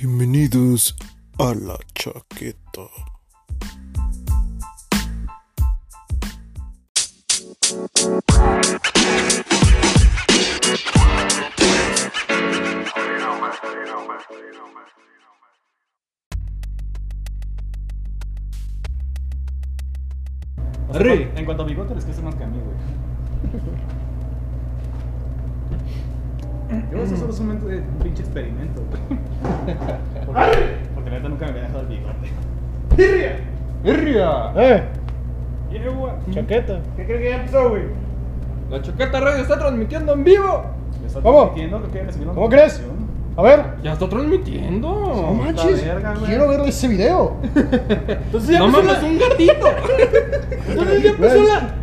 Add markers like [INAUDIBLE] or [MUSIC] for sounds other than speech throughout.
Bienvenidos a la chaqueta. Arre. En cuanto a bigote, les crece más que a mí, güey. [LAUGHS] Yo, eso solo es un, un pinche experimento, güey. Porque, porque neta nunca me había dejado el bigote. ¡Irria! ¡Eh! Yeah, güey. Chaqueta. ¿Qué crees que ya empezó, güey? La Chaqueta Radio está transmitiendo en vivo. ¿Le está ¿Cómo? transmitiendo? ¿Qué quieren? ¿Recibir una ¿Cómo crees? A ver. Ya está transmitiendo. No manches. verga. Quiero ver ese video. [LAUGHS] Entonces ya no mames, un [LAUGHS] gatito. Entonces ya empezó la.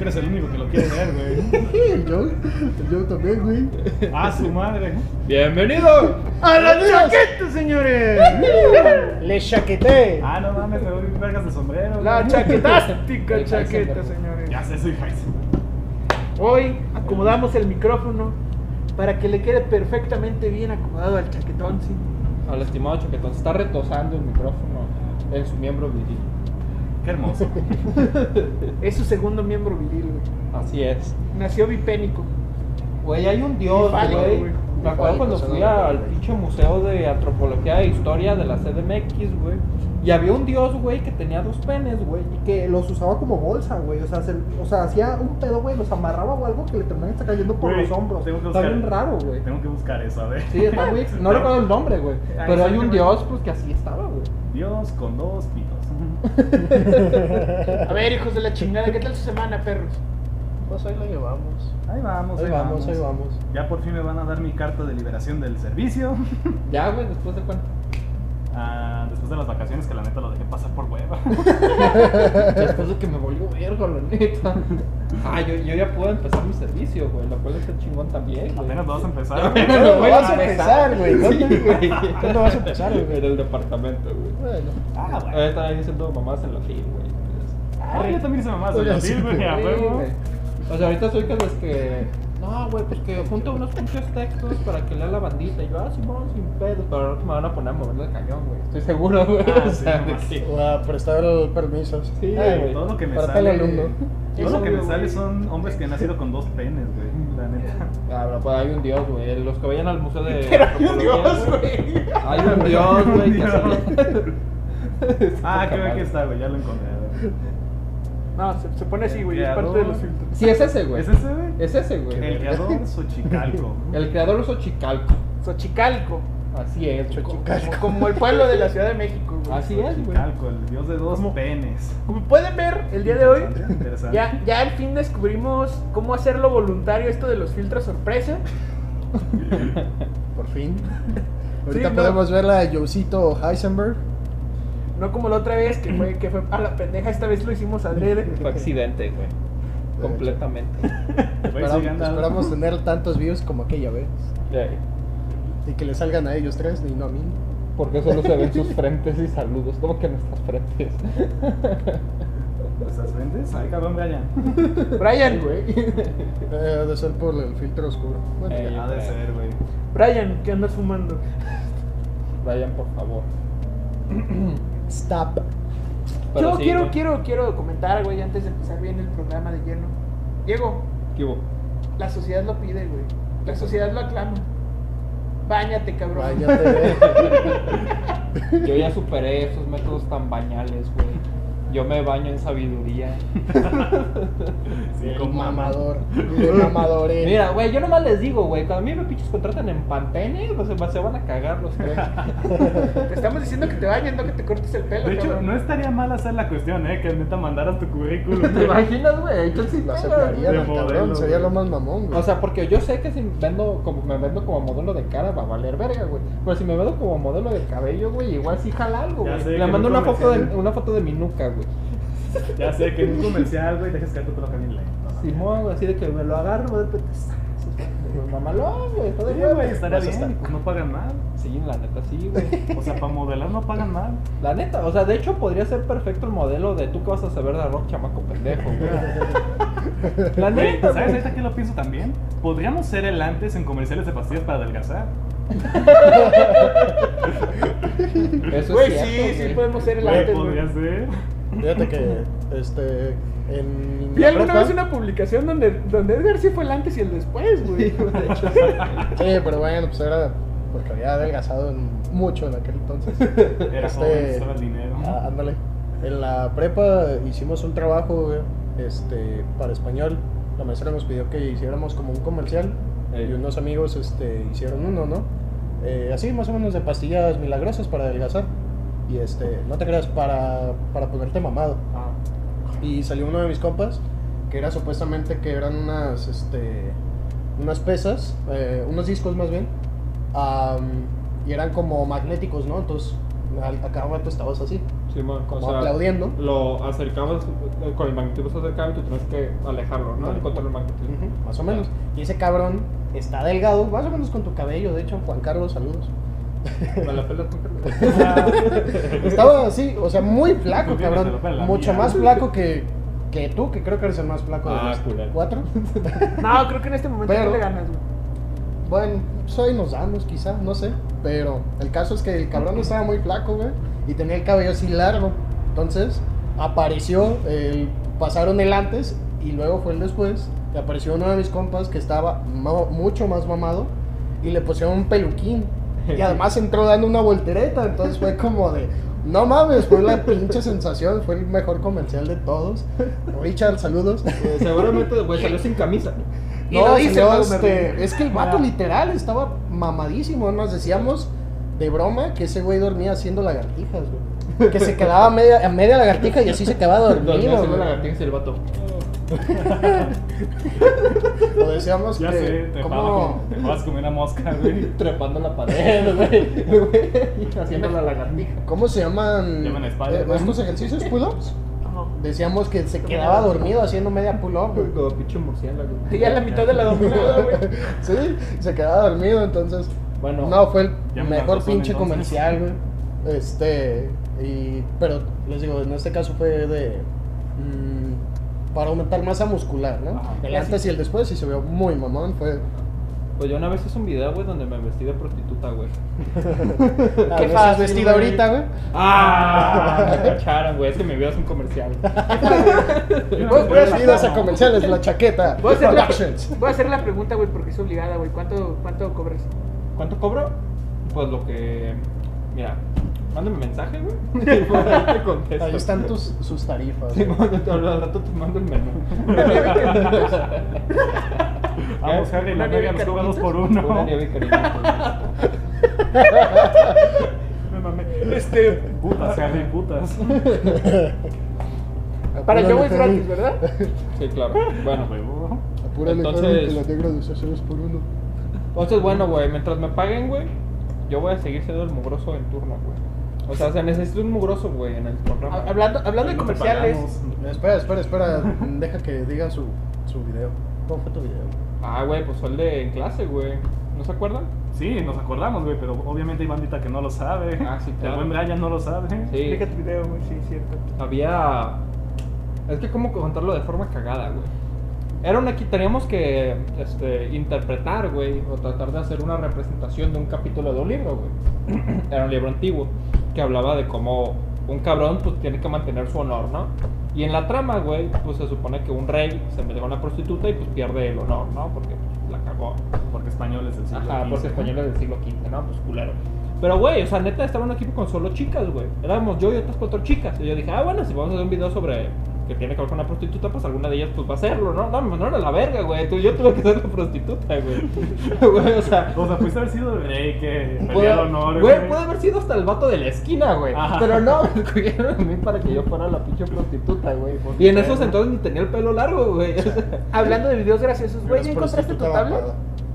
Eres el único que lo quiere ver, güey. El Joe. El Joe también, güey. Ah, su madre. Bienvenido. ¡A la chaqueta, señores! [LAUGHS] Le chaqueté. Ah, no mames, me voy vergas de sombrero. La güey. chaquetástica chaqueta, señores. Ya sé, soy Heisen. Hoy acomodamos el micrófono para que le quede perfectamente bien acomodado al chaquetón, sí. Al estimado Chaquetón, se está retosando el micrófono en su miembro viril. Qué hermoso. [LAUGHS] Es su segundo miembro viril, güey. Así es. Nació bipénico. Güey, hay un dios, güey. güey. Me acuerdo cuando fui al pinche museo de antropología e historia de la CDMX, güey. Y había un dios, güey, que tenía dos penes, güey. Y que los usaba como bolsa, güey. O sea, se- o sea, hacía un pedo, güey, los amarraba o algo que le terminaban cayendo por Güey, los hombros. tengo que Está bien raro, güey. Tengo que buscar eso, a ver. Sí, está muy. No [LAUGHS] recuerdo el nombre, güey. Ah, Pero hay un dios, pues, que así estaba, güey. Dios con dos pitos. A ver, hijos de la chingada, ¿qué tal su semana, perros? Pues ahí la llevamos. Ahí vamos, Ahí vamos, ahí vamos. Ya por fin me van a dar mi carta de liberación del servicio. Ya, güey, después de cuánto. Ah, después de las vacaciones, que la neta lo dejé pasar por hueva. [LAUGHS] Después de que me volvió verga, la neta. Ah, yo, yo ya puedo empezar mi servicio, güey. Lo cual está chingón también, güey. Apenas lo vas a empezar. Güey. apenas [LAUGHS] lo vas a empezar, güey. Güey. ¿Cuándo vas a empezar, güey? [LAUGHS] En el departamento, güey. Bueno. Ah, bueno. están ahí haciendo mamás en la fil, güey. Ah, yo también hice mamás Oye, la fil, güey, güey. O sea, ahorita soy que los que. No, güey, pues que junto unos pinches textos para que lea la bandita. Y yo, ah, Simón, sin pedo. Pero ahora me van a poner a moverle el cañón, güey. Estoy seguro, güey. Ah, o sí, sea, sí. O a prestar permisos. Sí, Ay, güey. Todo lo que me Para sale. tal alumno. Todo lo que me sale güey. son hombres que han nacido con dos penes, güey. La neta. Ah, pero pues hay un dios, güey. Los que vayan al museo de. Pero hay un dios, güey. Hay un dios, güey. sí. [LAUGHS] [LAUGHS] Ah, creo que está, güey. Ya lo encontré. ver. No, se, se pone así, güey, es parte de los filtros. Sí, es ese, güey. ¿Es ese, güey? Es ese, güey. El creador Xochicalco. [LAUGHS] El creador es Xochicalco. Xochicalco, Así es, como, como el pueblo de la Ciudad de México, güey. Así es, güey. Xochicalco, el dios de dos penes. Como pueden ver, el día de hoy, Interesante. ya, ya al fin descubrimos cómo hacerlo voluntario esto de los filtros sorpresa. [LAUGHS] Por fin. [LAUGHS] Ahorita podemos ver la de Josito Heisenberg. No como la otra vez, que fue, que fue a la pendeja, esta vez lo hicimos adrede. Fue accidente, güey. Completamente. [LAUGHS] Güey, Esperam- sí, anda- esperamos tener tantos views como aquella vez. Y que le salgan a ellos tres y no a mí. Porque solo se ven sus [LAUGHS] frentes y saludos. ¿Cómo que nuestras frentes? [LAUGHS] ¿Estás frentes? Ay, cabrón, Brian. Brian, güey. Eh, ha de ser por el filtro oscuro. Bueno, Ey. ya. Ha de ser, güey. Brian, ¿qué andas fumando? Vayan, por favor. [CLEARS THROAT] Stop. Pero Yo sí, quiero, güey. quiero, quiero comentar, güey, antes de empezar bien el programa de lleno. Diego, ¿Qué hubo? la sociedad lo pide, güey. La sociedad lo aclama. Báñate, cabrón. Váyate. [LAUGHS] Yo ya superé esos métodos tan bañales, güey. Yo me baño en sabiduría. [LAUGHS] Sí, como mamador. El mamador. eh. Mira, güey, yo nomás les digo, güey, cuando a mí me pinches contratan en Pantene, pues se, van a cagar los tres. [LAUGHS] Te estamos diciendo que te bañes, no que te cortes el pelo, De hecho, cabrón. no estaría mal hacer la cuestión, ¿eh? Que neta mandaras tu currículum. ¿Te imaginas, güey? Yo sí Lo de al modelo, cabrón. Sería lo más mamón, güey. O sea, porque yo sé que si vendo como me vendo como modelo de cara va a valer verga, güey. Pero si me vendo como modelo de cabello, güey, igual sí jala algo, güey. Le mando una foto de una foto de mi nuca, güey. Ya sé que en un comercial, güey, dejes caer tu pelo bien lento. Simón, güey, así de que me lo agarro, de repente. Pues, Mamalón, güey, todo Sí, bien, güey, estaría bien. estar- Pues no pagan mal. Sí, la neta sí, güey. [LAUGHS] O sea, para modelar no pagan mal. La neta, o sea, de hecho podría ser perfecto el modelo de tú que vas a saber de rock chamaco pendejo, güey. [LAUGHS] La Güey, neta, ¿sabes ahorita que lo pienso también? Podríamos ser el antes en comerciales de pastillas para adelgazar. [LAUGHS] Eso Güey, es sí, cierto, sí güey. podemos ser el Güey, antes, güey. podría ser. Fíjate que, este, en Vi alguna prepa- vez una publicación donde, donde Edgar sí fue el antes y el después, güey. Sí, de hecho, sí. Sí, pero bueno, pues era porque había adelgazado en- mucho en aquel entonces. [LAUGHS] Era Este, joven, estaba el dinero. Ah, ándale. En la prepa hicimos un trabajo, güey, este, para español. La maestra nos pidió que hiciéramos como un comercial Ey. y unos amigos, este, hicieron uno, ¿no? Eh, así más o menos de pastillas milagrosas para adelgazar. Y este, no te creas, para, para ponerte mamado. Ah, Y salió uno de mis compas que era supuestamente que eran unas, este, unas pesas, eh, unos discos más bien, y eran como magnéticos, ¿no? Entonces, a cada rato estabas así, sí, man, como o sea, aplaudiendo. Lo acercabas, eh, con el magnetismo se acercaba y tú tenías que alejarlo, ¿no? El control del magnetismo. Más o menos. Y ese cabrón está delgado, más o menos con tu cabello, de hecho, Juan Carlos, saludos. [LAUGHS] [LAUGHS] Estaba así, o sea, muy flaco, cabrón. Mucho más flaco que, que tú, que creo que eres el más flaco de Ah, los culero. cuatro. [LAUGHS] No, creo que en este momento Pero- no le ganas, güey. Bueno, soy nos damos quizá, no sé. Pero el caso es que el cabrón estaba muy flaco, güey. Y tenía el cabello así largo. Entonces apareció, el, pasaron el antes y luego fue el después. Y apareció uno de mis compas que estaba mucho más mamado. Y le pusieron un peluquín. [LAUGHS] Y además entró dando una voltereta. Entonces fue como de... No mames, fue la pinche sensación. Fue el mejor comercial de todos. Richard, saludos. [LAUGHS] Eh, seguramente, güey, salió sin camisa. Y lo dice este, es que el vato literal estaba mamadísimo. Nos decíamos de broma que ese güey dormía haciendo lagartijas, güey. Que se quedaba a media, a media lagartija y así se quedaba [LAUGHS] Dormía dormido. haciendo güey. lagartijas el vato. [LAUGHS] Lo decíamos Ya que. sé, te vas como una mosca, [LAUGHS] güey. Trepando la pared, güey. Haciendo la lagartija. ¿Cómo se llaman Llaman eh, estos ejercicios pull-ups? Decíamos que se quedaba dormido haciendo media pull-up. Como pinche murciélago. Ya a la mitad de la dominada, [LAUGHS] güey. Sí, se quedaba dormido, entonces. Bueno. No, fue el me mejor razón, pinche entonces. comercial, güey. Este. Y, pero les digo, en este caso fue de. mm, para aumentar masa muscular, ¿no? Ajá. El antes y el después, y se vio muy mamón. Fue. Pues yo una vez hice un video, güey, donde me vestí de prostituta, güey. [LAUGHS] Qué ¿no estás güey. ahorita, güey? ¡Ah! [LAUGHS] Me cacharon, güey. Es que mi video es un comercial. [LAUGHS] Voy, voy a hacer, a comerciales, la chaqueta. voy a hacer la, Productions. voy a hacer la pregunta, güey, porque es obligada, güey. ¿Cuánto, ¿Cuánto cobras? ¿Cuánto cobro? Pues lo que. Mira, mándame mensaje, güey. [LAUGHS] Te contesto. Ahí están tus, sus tarifas. Sí, al rato te mando el menú. [LAUGHS] Vamos, Harry, la Una media nieve nos dos por Una uno. nieve y cariñitos. [LAUGHS] Me mamé. Este, Putas, Harry, putas. para es Apúrale, gratis, ¿verdad? Sí, claro. Bueno. Apúrale, Entonces- que la negra de ceros por uno. entonces, bueno, güey, mientras me paguen, güey, yo voy a seguir siendo el mugroso en turno, güey. O sea, se necesita un mugroso, güey, en el programa. Ha- Hablando, hablando de comerciales, pagamos. Espera, espera, espera. Deja que diga su, su video. ¿Cómo fue tu video? Ah, güey, pues fue el de en clase, güey. ¿No se acuerdan? Sí, nos acordamos, güey, pero obviamente hay bandita que no lo sabe. Ah, sí, claro. El buen Brian no lo sabe. Sí. explica tu video, güey, sí, cierto. Había. Es que, ¿cómo contarlo de forma cagada, güey? Era una que teníamos que este, interpretar, güey, o tratar de hacer una representación de un capítulo de un libro, güey. [CLEARS THROAT] Era un libro antiguo que hablaba de cómo un cabrón pues tiene que mantener su honor, ¿no? Y en la trama, güey, pues se supone que un rey se mete con una prostituta y pues pierde el honor, ¿no? Porque pues, la cagó. Porque español es del siglo Ajá, XV. porque españoles del siglo XV, ¿no? Pues culero. Pero, güey, o sea, neta, estaba en un equipo con solo chicas, güey. Éramos yo y otras cuatro chicas. Y yo dije, ah, bueno, si vamos a hacer un video sobre que tiene que ver con una prostituta, pues alguna de ellas pues va a hacerlo, ¿no? No, no era la verga, güey. Tú- Yo tuve que ser la prostituta, güey. [LAUGHS] Güey, o sea... O sea, pudiste haber sido el rey que Puede, el honor, güey, puede haber sido hasta el vato de la esquina, güey. Ajá. Pero no, [LAUGHS] me escogieron a mí para que yo fuera la pinche prostituta, güey. Y en esos entonces ni tenía el pelo largo, güey. [LAUGHS] Hablando de videos graciosos, güey, ¿ya encontraste tu tablet?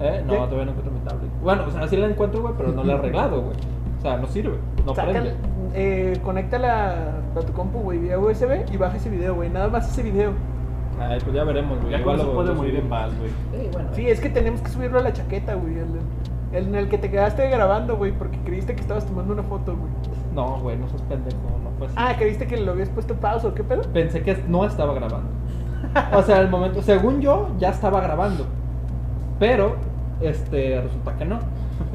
¿Eh? No, ¿Qué? todavía no encuentro mi tablet. Bueno, o sea, sí la encuentro, güey, pero no la he arreglado, güey. O sea, no sirve, no Saca- prende. Eh, conéctala a tu compu, güey, vía USB y baja ese video, güey. Nada más ese video. Ay, pues ya veremos, güey. Ya Igual con eso lo- puede morir en paz, güey. Sí, bueno. Sí, es que tenemos que subirlo a la chaqueta, güey. El, el en el que te quedaste grabando, güey, porque creíste que estabas tomando una foto, güey. No, güey, no seas pendejo, no fue así. Ah, creíste que lo habías puesto pausa, ¿o qué pedo? Pensé que no estaba grabando. O sea, el momento, según yo, ya estaba grabando. Pero este, resulta que no.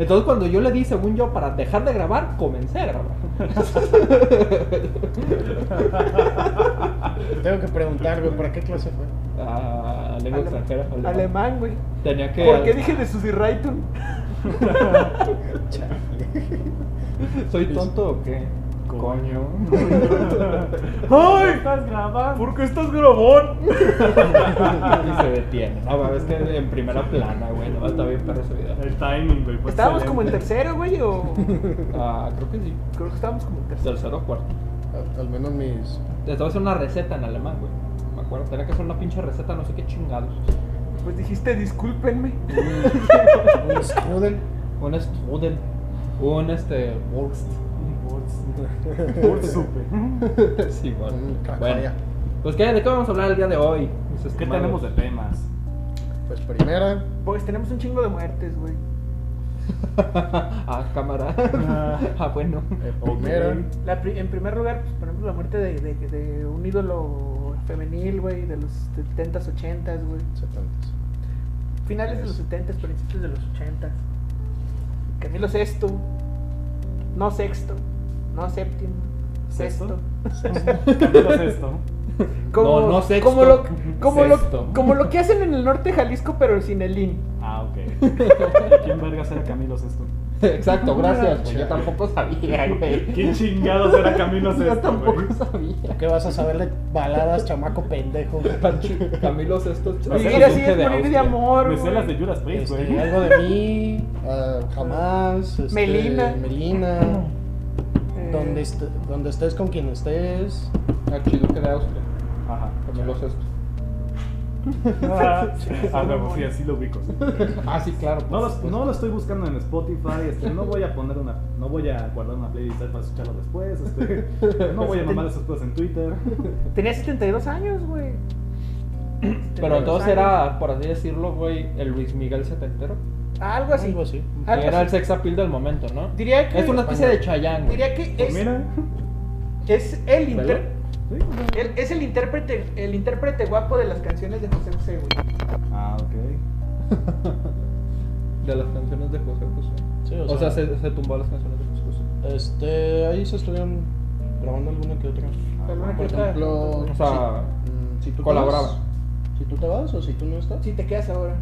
Entonces cuando yo le di, según yo, para dejar de grabar, comencé a grabar. [LAUGHS] Tengo que preguntar, güey, ¿para qué clase fue? Ah, lengua extranjera. alemán. Alemán, güey. Tenía que. ¿Por qué dije de Susi Raitun? [LAUGHS] ¿Soy tonto o qué? Coño. [LAUGHS] ¡Ay! ¿Estás grabando? ¿Por qué estás grabón? [LAUGHS] y se detiene. No, mames, es que en primera plana, güey. No, está bien perro ese video. El timing, güey. ¿Estábamos como en tercero, güey? O. Ah, creo que sí. Creo que estábamos como en tercero. Tercero o cuarto. Al, al menos mis. Te estaba haciendo una receta en alemán, güey. Me acuerdo. Tenía que hacer una pinche receta, no sé qué chingados. Pues dijiste, discúlpenme. [LAUGHS] Un strudel. Un strudel. Un este. Wurst. Por supe. [LAUGHS] sí, bueno. Cacaya. Pues, ¿qué? ¿de qué vamos a hablar el día de hoy? mis ¿Qué tenemos de temas? Pues primera. Pues tenemos un chingo de muertes, güey. [LAUGHS] ah, cámara. [LAUGHS] ah, bueno. eh, primera. La pri- en primer lugar, pues ponemos la muerte de, de- de un ídolo femenil, güey, de los 70s, 80s, güey. 70. Finales de los 70s, principios de los 80s. Camilo Sexto. No sexto. No séptimo. ¿Sexto? Sexto. Camilo Sesto. Como, No, no sexto. Como lo, como, Sexto. lo, como lo que hacen en el norte de Jalisco, pero sin el IN. Ah, ok. [LAUGHS] ¿Quién vergas era Camilo Sesto? Exacto, gracias, güey. Yo tampoco sabía, [LAUGHS] güey. ¿Quién chingados era Camilo [LAUGHS] Yo Sesto, tampoco güey? sabía. ¿Qué vas a saber de baladas, chamaco pendejo? Camilo Sesto. Vivir así es morir de amor, Me sé las de Judas Priest, Este, güey. algo de mí, ah, jamás. este, Melina. Melina. Donde, est- donde estés con quien estés. Archiduque de Austria. Ajá. Camilo Sesto. Ah, [LAUGHS] ah, huevo, sí, así lo ubico. sí. Ah, sí, claro. No pues, lo, no lo estoy buscando en Spotify, este, no voy a poner una, no voy a guardar una playlist para escucharlo después, este, [LAUGHS] no voy a mamar esas cosas en Twitter. [LAUGHS] Tenía 72 años, güey. Pero entonces era, por así decirlo, güey, el Luis Miguel setentero. Algo así. Algo así. Que Algo era el sex appeal del momento, ¿no? Diría que. Es una especie de Chayanne. Diría que Pues es, mira, es el inter- sí, o es el intérprete, el intérprete guapo de las canciones de José José, güey. Ah, ok. [LAUGHS] De las canciones de José José. Sí, O, sea, se, se tumbó las canciones de José José. Este, ahí se estuvieron grabando alguna que otra. Alguna que Por otra. ejemplo, O sea, si, mm, si tú te colaboraba. vas, si tú te vas o si tú no estás, Si te quedas ahora.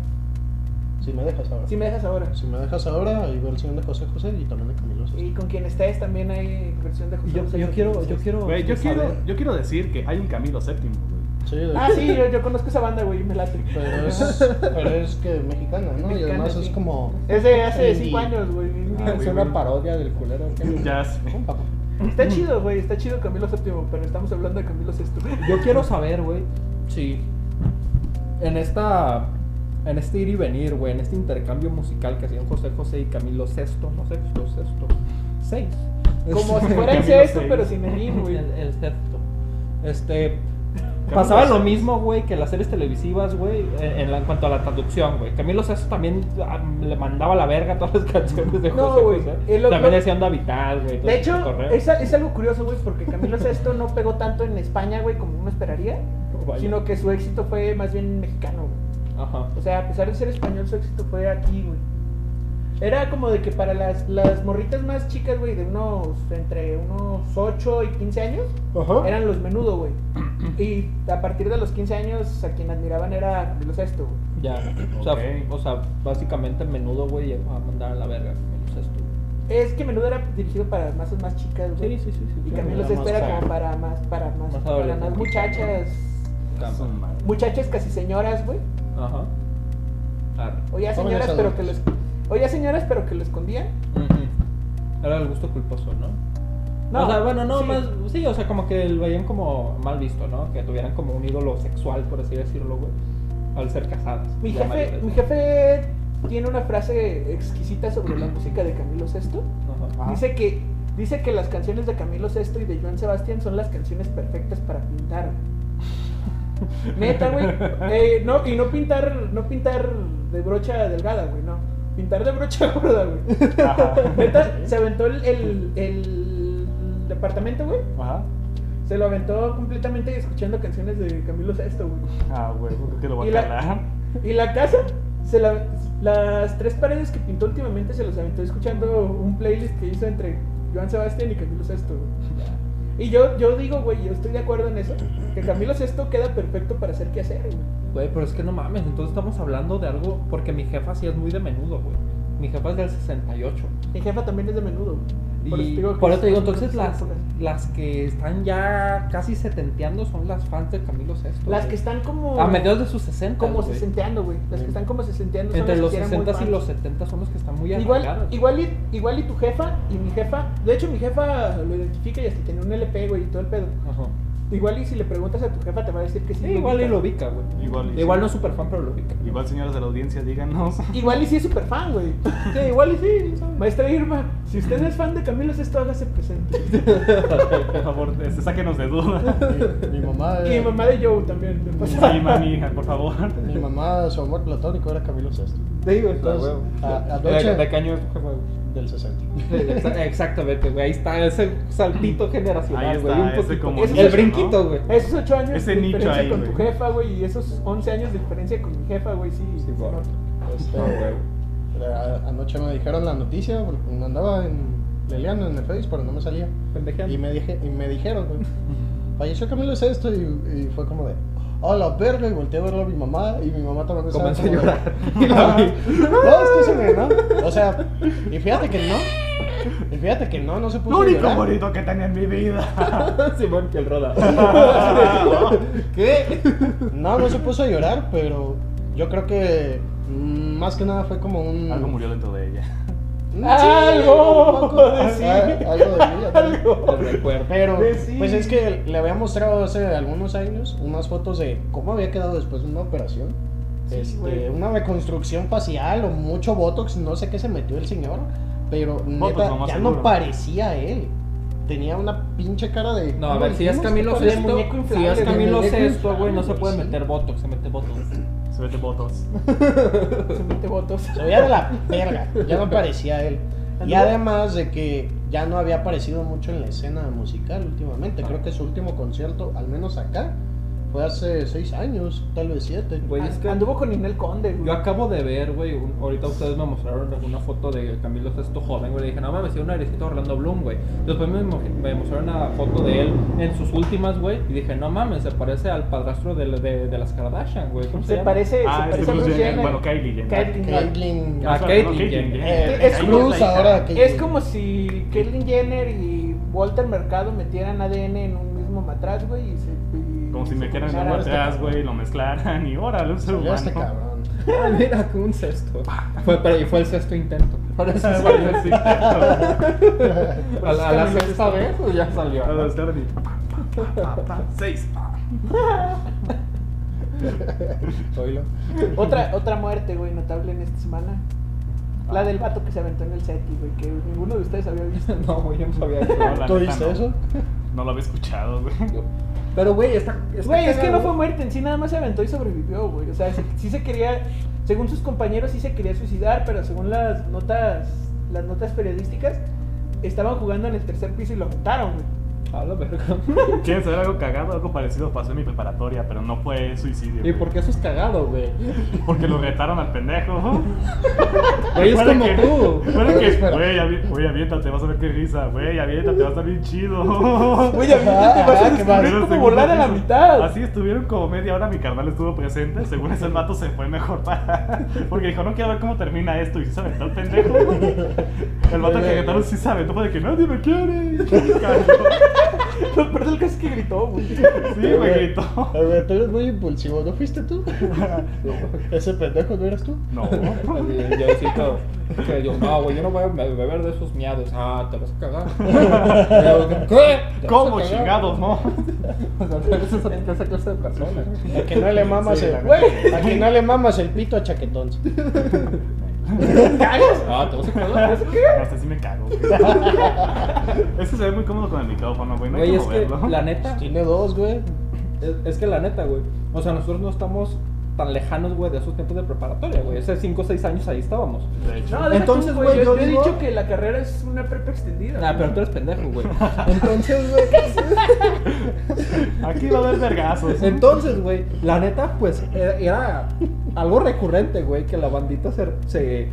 Si me dejas ahora. Si me dejas ahora. Si me dejas ahora, hay versión de José José y también de Camilo Sesto. Y con quien estés también hay versión de José Yo, José. yo quiero, yo quiero. Güey, yo quiero, saber- yo quiero decir que hay un Camilo séptimo, güey. Sí, Ah, sí, yo, yo conozco esa banda, güey, me late. Pero [LAUGHS] es, pero es que mexicana, ¿no? y Mexicana, además sí. es como. Es de hace Indie. 5 años, güey. Ah, es güey, una parodia del culero. Ya sé. Está chido, güey, está chido Camilo VII, pero estamos hablando de Camilo VI. Yo quiero saber, güey, si en esta en este ir y venir, güey, en este intercambio musical que hacían José José y Camilo Sexto, no sexto, sexto, seis. Como si [LAUGHS] fuera el sexto, seis. pero sin el güey. El, el sexto. Este. Pasaba lo mismo, güey, que las series televisivas, güey, en, en en cuanto a la traducción, güey. Camilo Sesto también ah, le mandaba a la verga a todas las [LAUGHS] canciones de No, José güey, José. También decía Onda Vital, güey. De hecho, es, es algo curioso, güey, porque Camilo [LAUGHS] VI no pegó tanto en España, güey, como uno esperaría, Vaya. sino que su éxito fue más bien mexicano, güey. Ajá. O sea, a pesar de ser español, su éxito fue aquí, güey. Era como de que para las, las morritas más chicas, güey, de unos, entre unos 8 y 15 años, eran los menudo, güey. Y a partir de los 15 años, a quien admiraban era Camilo VI, güey. Ya. O sea, o sea, básicamente menudo, güey, llegó a mandar a la verga Camilo Sesto. Es que menudo era dirigido para masas más chicas, güey. Sí, sí, sí, sí, Y. Camilo más era para- como para más, para más, Más para más adolescente. muchachas, muchachas casi señoras, güey. Ajá. Claro. O ya Jóvenes señoras, pero que lo, adultos. es- o ya señoras, pero que lo escondían. Era el gusto culposo, ¿no? No, o sea, bueno, no, sí. más, sí, o sea, como que lo veían como mal visto, ¿no? Que tuvieran como un ídolo sexual, por así decirlo, güey, al ser casadas. Mi jefe, mayores. mi jefe tiene una frase exquisita sobre la música de Camilo VI. Ajá. Dice que, dice que las canciones de Camilo VI y de Joan Sebastián son las canciones perfectas para pintar. [LAUGHS] Neta, güey. Eh, no, y no pintar, no pintar de brocha delgada, güey, no. Pintar de brocha [LAUGHS] gorda, güey. Ajá. Neta, se aventó el, el, el departamento, güey. Ajá. Se lo aventó completamente escuchando canciones de Camilo VI, güey. Ah, güey, ¿por qué lo Y a la- calar? Y la casa se la Las tres paredes que pintó últimamente se los aventó escuchando un playlist que hizo entre Joan Sebastián y Camilo Sesto. güey. Y yo, yo digo, güey, yo estoy de acuerdo en eso, que Camilo Sesto queda perfecto para hacer qué hacer, güey. Güey, pero es que no mames, entonces estamos hablando de algo. Porque mi jefa sí es muy de menudo, güey. Mi jefa es del 68. Mi jefa también es de menudo. güey. Y por eso te digo, entonces las, las que están ya casi setenteando son las fans de Camilo Sesto. Las güey. que están como. A mediados de sus 60. Como güey. sesenteando, güey. Las que están como sesenteando son Entre las los que eran muy 60 y fans. los 70 son los que están muy Igual, igual, y, igual y tu jefa y mi jefa, de hecho mi jefa lo identifica y hasta tiene un LP, güey, y todo el pedo. Ajá. Igual y si le preguntas a tu jefa te va a decir que sí. Sí, igual y lo ubica, güey. Igual y Igual sí. no es super fan, pero lo ubica. Igual, señores de la audiencia, díganos. [LAUGHS] Igual y sí es súper fan, güey. Sí, igual y sí. Maestra Irma, si usted es fan de Camilo Sesto, hágase presente. [LAUGHS] Por favor, este, sáquenos de duda. Mi, mi mamá. Y mi mamá de Joe también. de Sí, mami, por favor. Mi mamá, su amor platónico era Camilo Sesto. Te digo, Entonces, a- ¿De, anoche- de qué año Del 60. Exa- Exactamente, güey. Ahí está ese saltito Ahí generacional, está, güey. Un ese poquito. como el nicho, brinquito, güey. Esos ocho años Ese de nicho diferencia ahí, con tu jefa, güey, y esos 11 años de diferencia con mi jefa, güey, sí. Sí, [LAUGHS] güey. Este, Anoche me dijeron la noticia, porque andaba en leleando en el Face, pero no me salía. Y me, dije, y me dijeron, güey, falleció Camilo Sesto y, y fue como de, oh la verga, y volteé a verlo a mi mamá y mi mamá también estaba Comencé a llorar. [LAUGHS] Y la vi. No, es que se ¿no? O sea, y fíjate que no, y fíjate que no, no se puso Lo a único llorar. bonito que tenía en mi vida. [LAUGHS] Simón, que el roda. [LAUGHS] ¿Qué? No, no se puso a llorar, pero yo creo que mm, más que nada fue como un... Algo murió dentro de ella. Sí, [LAUGHS] Algo de sí. Ah, [LAUGHS] Algo de mí. Algo. Recuerdo. Pero, sí. pues es que le había mostrado hace algunos años unas fotos de cómo había quedado después de una operación. Este, una reconstrucción facial o mucho botox, no sé qué se metió el señor, pero neta, ya seguro. no parecía él. Tenía una pinche cara de. No, a ¿cómo ver, si es? Camilo Sesto, si es Camilo Sesto, güey, no se puede meter botox, se mete botox. Se mete votos. [LAUGHS] Se mete votos. Se veía de la verga, ya no parecía él. Y Anduvo- además de que ya no había aparecido mucho en la escena musical últimamente. Creo que su último concierto, al menos acá, fue hace seis años, tal vez siete. Güey, es que Anduvo con Ninel Conde, güey. yo acabo de ver, güey, un- ahorita ustedes me mostraron una foto de Camilo Sesto joven, güey. Le dije, no mames, tiene un airecito Orlando Bloom, güey. Después me, mo- me mostraron una foto de él en sus últimas, güey. Y dije, no mames, se parece al padrastro de, de, de las Kardashian, güey. ¿Cómo se, llama? parece, Ah, se este parece a Bruce Bruce Jenner. Jenner. Bueno, Kylie Jenner. Caitlyn Jenner. Caitlyn. Ah, Ah, Caitlyn Jenner. Jenner. Eh, Es es la hija. ahora. Caitlyn. Es como si Caitlyn Jenner y Walter Mercado metieran ADN en un mismo matraz, güey, y se... Como si se metieran en atrás, güey, lo mezclaran y órale, un ser humano. este cabrón. [LAUGHS] Ah, mira, con un cesto. Fue, pero, y fue el sexto intento. Ah. [LAUGHS] A la, a la sexta vez, pues ya salió. Pa, pa, pa, Seis. [LAUGHS] Otra, otra muerte, güey, notable en esta semana. La del vato que se aventó en el set, güey, que ninguno de ustedes había visto. [LAUGHS] No, güey, yo no sabía eso. [LAUGHS] No, la ¿Tú viste no. eso? No lo había escuchado, güey. Pero, güey, está. está Güey, es que no fue muerte en sí, nada más se aventó y sobrevivió, güey. O sea, se- sí se quería, según sus compañeros, sí se quería suicidar, pero según las notas, las notas periodísticas, estaban jugando en el tercer piso y lo aventaron, güey. A la verga. [LAUGHS] ¿Quieren saber algo cagado? Algo parecido pasó en mi preparatoria, pero no fue suicidio. ¿Y güey. por qué eso es cagado, güey? Porque lo retaron al pendejo. Güey, es como que- tú. que, Espera. güey, avi- güey, aviéntate, vas a ver qué risa. Güey, aviéntate, va a estar bien chido. Güey, a mí te vas a Ah, ¿qué descubrir como volar a la mitad. Así estuvieron como media hora, mi carnal estuvo presente. Según ese vato se fue mejor para. Porque dijo, no quiero ver cómo termina esto. Y sí se aventó el pendejo. El vato que aventaron sí se aventó, de que nadie me quiere. [LAUGHS] [LAUGHS] Lo peor del caso es que gritó, güey. Sí, me gritó. A ver, tú eres muy impulsivo, ¿no fuiste tú? [LAUGHS] Ese pendejo no eras tú. No. [LAUGHS] Así, Diosito, que yo, no, güey, yo no voy a beber de esos miados. Ah, te vas a cagar. Yo, ¿Qué? ¿Te vas ¿Cómo chingados, no? O sea, eres esa, esa clase de persona. A que no le mamas Sí, el. Güey. A que no le mamas el pito a chaquetón. [LAUGHS] ¿Cagas? Ah, te vas a cagar. No, hasta sí me cago. güey. [LAUGHS] Es que se ve muy cómodo con el micrófono, güey. No hay Güey, es que moverlo. la neta, Tiene dos, güey. es, es que la neta, güey. O sea, nosotros no estamos tan lejanos, güey, de esos tiempos de preparatoria, güey. Hace 5 o 6 años ahí estábamos. De hecho. No, Entonces, güey, yo, yo yo he dicho que la carrera es una prepa extendida. Ah, pero tú eres pendejo, güey. [LAUGHS] Entonces, güey. Aquí va a haber vergazos. Entonces, güey, la neta, pues era, era algo recurrente, güey, que la bandita se, se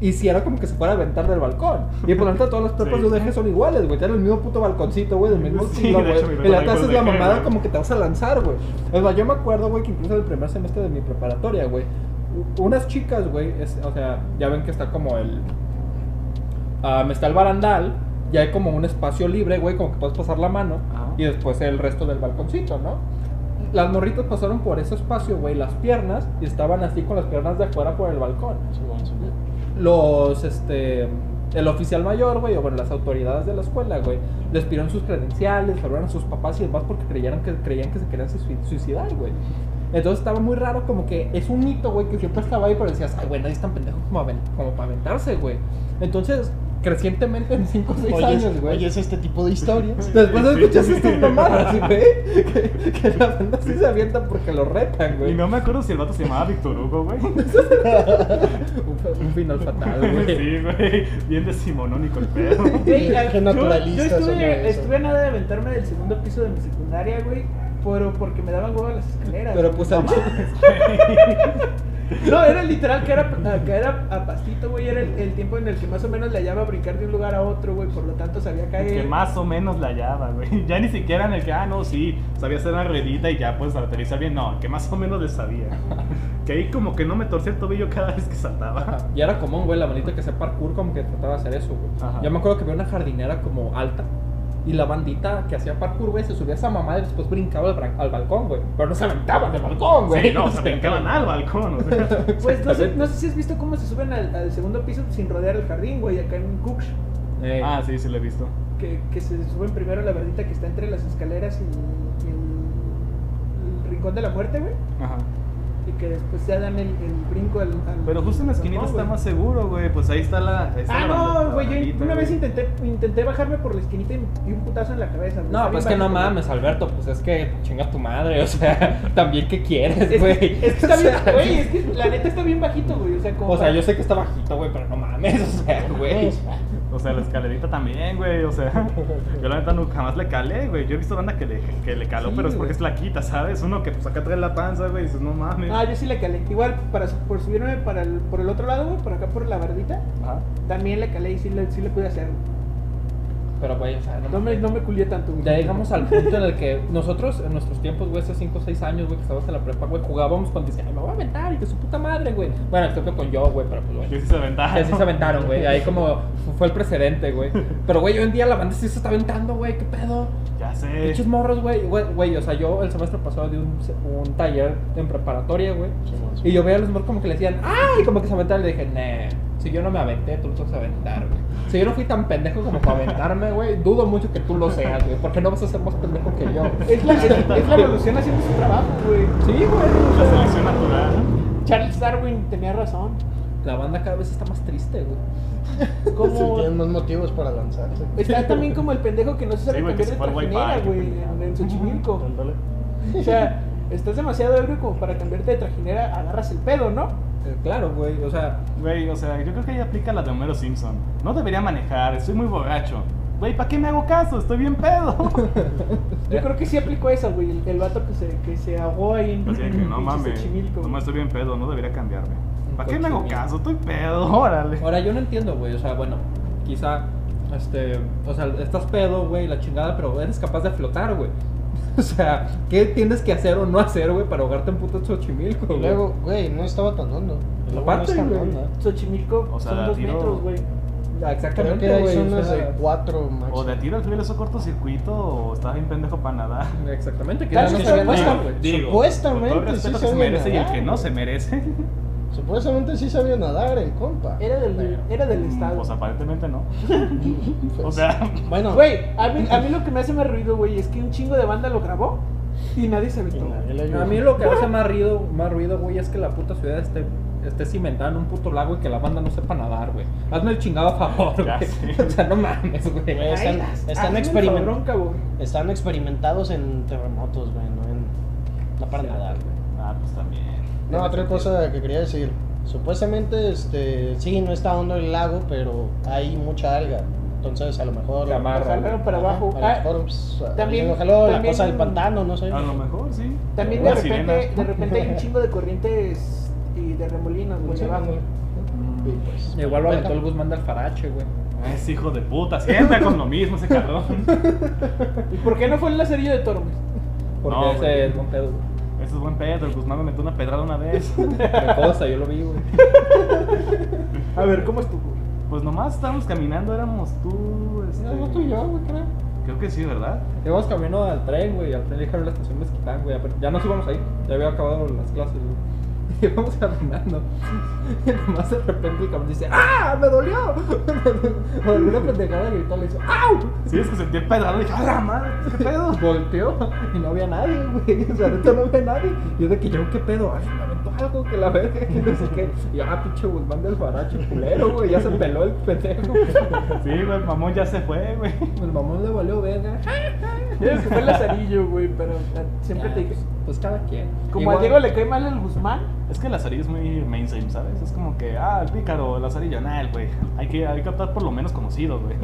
hiciera como que se fuera a aventar del balcón. Y por lo tanto, todas las [LAUGHS] prepas Sí. de UDG son iguales, güey. Tienen el mismo puto balconcito, güey, del mismo Sí, estilo, güey. Y la haces fue la mamada como que te vas a lanzar, güey. Es más, yo me acuerdo, güey, que incluso en el primer semestre de mi preparatoria, güey, unas chicas, güey, es- o sea, ya ven que está como el. ah, está el barandal. Y hay como un espacio libre, güey, como que puedes pasar la mano. Ajá. Y después el resto del balconcito, ¿no? Las morritas pasaron por ese espacio, güey, las piernas, y estaban así con las piernas de afuera por el balcón. Los, este, el oficial mayor, güey, o bueno, las autoridades de la escuela, güey, les pidieron sus credenciales, hablaron a sus papás y demás porque creyeron que, creían que se querían sui- suicidar, güey. Entonces estaba muy raro, como que es un mito, güey, que siempre estaba ahí, pero decías, ay, güey, nadie es tan pendejo como, como para aventarse, güey. Entonces, crecientemente en 5 o 6 Oyes, años, güey. oyes este tipo de historias. [LAUGHS] Después de Sí. escuchar estas [LAUGHS] mamadas, güey, que, que la banda sí se avienta porque lo retan, güey. Y no me acuerdo si el vato se llamaba Víctor Hugo, güey. [LAUGHS] un, un final fatal, güey. Sí, güey. Bien decimonónico el pedo. A- Qué naturalista Yo, estuve, estuve a nada de aventarme del segundo piso de mi secundaria, güey. Pero porque me daban huevo las escaleras. Pero pues al No, era literal que era, que era a pastito, güey. Era el, el tiempo en el que más o menos le hallaba a brincar de un lugar a otro, güey. Por lo tanto, sabía caer. Que más o menos la hallaba, güey. [LAUGHS] Ya ni siquiera en el que, ah, no, sí, sabía hacer una ruedita y ya pues aterrizar bien. No, que más o menos le sabía. [LAUGHS] Que ahí como que no me torcía el tobillo cada vez que saltaba. Ajá. Y era común, güey, la bandita que hacía parkour como que trataba de hacer eso, güey. Ajá. Yo me acuerdo que había una jardinera como alta. Y la bandita que hacía parkour, güey, se subía a esa mamá y después brincaba al, balcón, güey. Pero no se aventaban del balcón, güey. Sí, no, se brincaban [LAUGHS] al balcón, o sea. [LAUGHS] Pues no sé, no sé si has visto cómo se suben al, al segundo piso sin rodear el jardín, güey. Acá en Cooks. Eh, Ah, sí, sí lo he visto. Que, que se suben primero a la verdita que está entre las escaleras y, y el, el rincón de la muerte, güey. Ajá. Y que después ya dan el, el brinco al, al- Pero justo en la esquinita está más seguro, güey. Pues ahí está la. ahí está Ah, la no, güey, yo una vez intenté, intenté bajarme por la esquinita y, y un putazo en la cabeza. güey. No, pues bien que no mames, Alberto, pues es que chinga tu madre, o sea, [LAUGHS] también qué quieres, Es, güey. que- es que [LAUGHS] está bien, güey, es que la neta está bien bajito, güey. O sea, como O sea, para- yo sé que está bajito, güey, pero no mames, [LAUGHS] o sea, güey. O sea, la escalerita también, güey. O sea, [LAUGHS] yo la neta nunca jamás le calé, güey. Yo he visto banda que le, que le caló, Sí, pero es porque es flaquita, ¿sabes? Uno que pues acá trae la panza, güey, y dices, no mames. Ah, yo sí le calé. Igual, para, por subirme para el, por el otro lado, güey, por acá por la verdita, Ajá. también le calé y sí le, sí le pude hacer. güey. Pero, güey, o sea, no No me, no me culié tanto, güey. Ya llegamos al punto en el que nosotros, en nuestros tiempos, güey, hace 5 o 6 años, güey, que estábamos en la prepa, güey, jugábamos cuando decían, "Ay, me voy a aventar y que su puta madre, güey. Bueno, excepto con yo, güey, pero pues, güey. sí se aventaron. Que sí se aventaron, güey. Ahí como fue el precedente, güey. Pero, güey, hoy en día la banda sí se está aventando, güey. ¿Qué pedo? Ya sé. Pinches morros, güey. Güey, güey, o sea, yo el semestre pasado di un, un taller en preparatoria, güey. Y yo veía a los morros como que le decían, ¡ay! Como que se aventaron y le dije, nah, si yo no me aventé, tú no te vas a aventar, güey. Si yo no fui tan pendejo como para aventarme, güey, dudo mucho que tú lo seas, güey. Porque no vas a ser más pendejo que yo. Es la, es, es la evolución haciendo su trabajo, güey. Sí, güey. La selección natural. Charles Darwin tenía razón. La banda cada vez está más triste, güey. [LAUGHS] Como... Tienen más motivos para lanzarse. Está también como el pendejo que no se sabe Sí, cambiar de trajinera, güey, en, Xochimilco. O sea, estás demasiado ebrio como para cambiarte de trajinera, agarras el pedo, ¿no? Eh, Claro, güey. O sea, Güey, o sea, yo creo que ahí aplica la de Homero Simpson. No debería manejar, estoy muy borracho. Güey, ¿para qué me hago caso? Estoy bien pedo. [LAUGHS] Yo creo que sí aplicó esa, güey, el, el vato que se, que se ahogó ahí en Así que no mames. No me estoy bien pedo, no debería cambiarme. ¿Para qué me hago caso? Estoy pedo, [LAUGHS] órale. ahora yo no entiendo, güey. O sea, bueno, quizá, este, o sea, estás pedo, güey, la chingada, pero eres capaz de flotar, güey. [LAUGHS] O sea, ¿qué tienes que hacer o no hacer, güey, para ahogarte en puto Xochimilco, güey? luego, güey, no estaba tan hondo. No Aparte, tan güey. Xochimilco O sea, son dos tiro- metros, güey. Ah, Creo Exactamente, que hay güey. o zonas sea, de 4 máximo. O de tiro al hizo cortocircuito o estaba bien pendejo para nadar. Exactamente, que Claro, no que. Digo, Supuestamente con todo el sí que se merece y el nadar, que no se merece. [LAUGHS] Supuestamente sí sabía nadar el compa. Era del, Pero, era del estado. Pues aparentemente no. [LAUGHS] pues, O sea, bueno, Güey, a mí, a mí lo que me hace más ruido, güey, es que un chingo de banda lo grabó y nadie se aventó. A mí lo que hace [LAUGHS] más ruido, más ruido, güey, es que la puta ciudad esté, esté cimentada en un puto lago y que la banda no sepa nadar, güey. Hazme el chingado favor, [LAUGHS] güey. sé. O sea, no mames, güey. Están, están, experiment- cabrón, cabrón. están experimentados en terremotos, güey, no, en, no para nadar, güey. ah, pues también. No, otra cosa que quería decir. Supuestamente, este, sí, no está hondo el lago, pero hay mucha alga. Entonces, a lo mejor. Se amarra. Para Ajá, abajo. A lo Ah, mejor, pues, también- también, la cosa del pantano, no sé. A lo mejor, sí. También de repente, de repente hay un chingo de corrientes y de remolinos, güey, Pues, sí, debajo. ándale. Y pues, Igual lo aventó el Guzmán del Farache, güey. Es hijo de puta, siempre con lo mismo ese cabrón. [LAUGHS] ¿Y por qué no fue el lacerillo de Tormes? Porque No, ese güey. es buen Ese es buen pedo, el Guzmán me metió una pedrada una vez. [LAUGHS] Me consta, yo lo vi, güey. A ver, ¿cómo estuvo? Pues nomás estábamos caminando, éramos tú, este... No, tú y yo, güey, creo. Creo que sí, ¿verdad? Íbamos camino al tren, güey, al tren ligero de la estación Mezquitán, güey. Ya nos íbamos ahí, ya había acabado las clases, güey. [LAUGHS] Íbamos caminando. Y nomás de repente el cabrón dice, ¡Ah! ¡Me dolió! [LAUGHS] O alguna pendejada gritó, le dice, ¡Au! Sí, es que sentí el pedrado y dije, ¡a la madre! ¿Qué pedo? Volteó y no había nadie, güey. O sea, neta no había nadie. Y yo de que yo, ¿qué pedo? Ay, me aventó algo que la verga, que no sé qué. Y yo, ah, pinche Guzmán del Farache, culero, güey. Ya se peló el pendejo. Sí, güey, el mamón ya se fue, güey. El mamón le valió verga. Que fue el lazarillo, güey, pero sea, siempre te dije. Pues cada quien. Como Igual- a Diego le cae mal el Guzmán, Es que el lazarillo es muy mainstream, ¿sabes? Es como que, ah, el pícaro, el lazarillo, nah, el güey. Hay que, hay que optar por lo menos conocido, güey.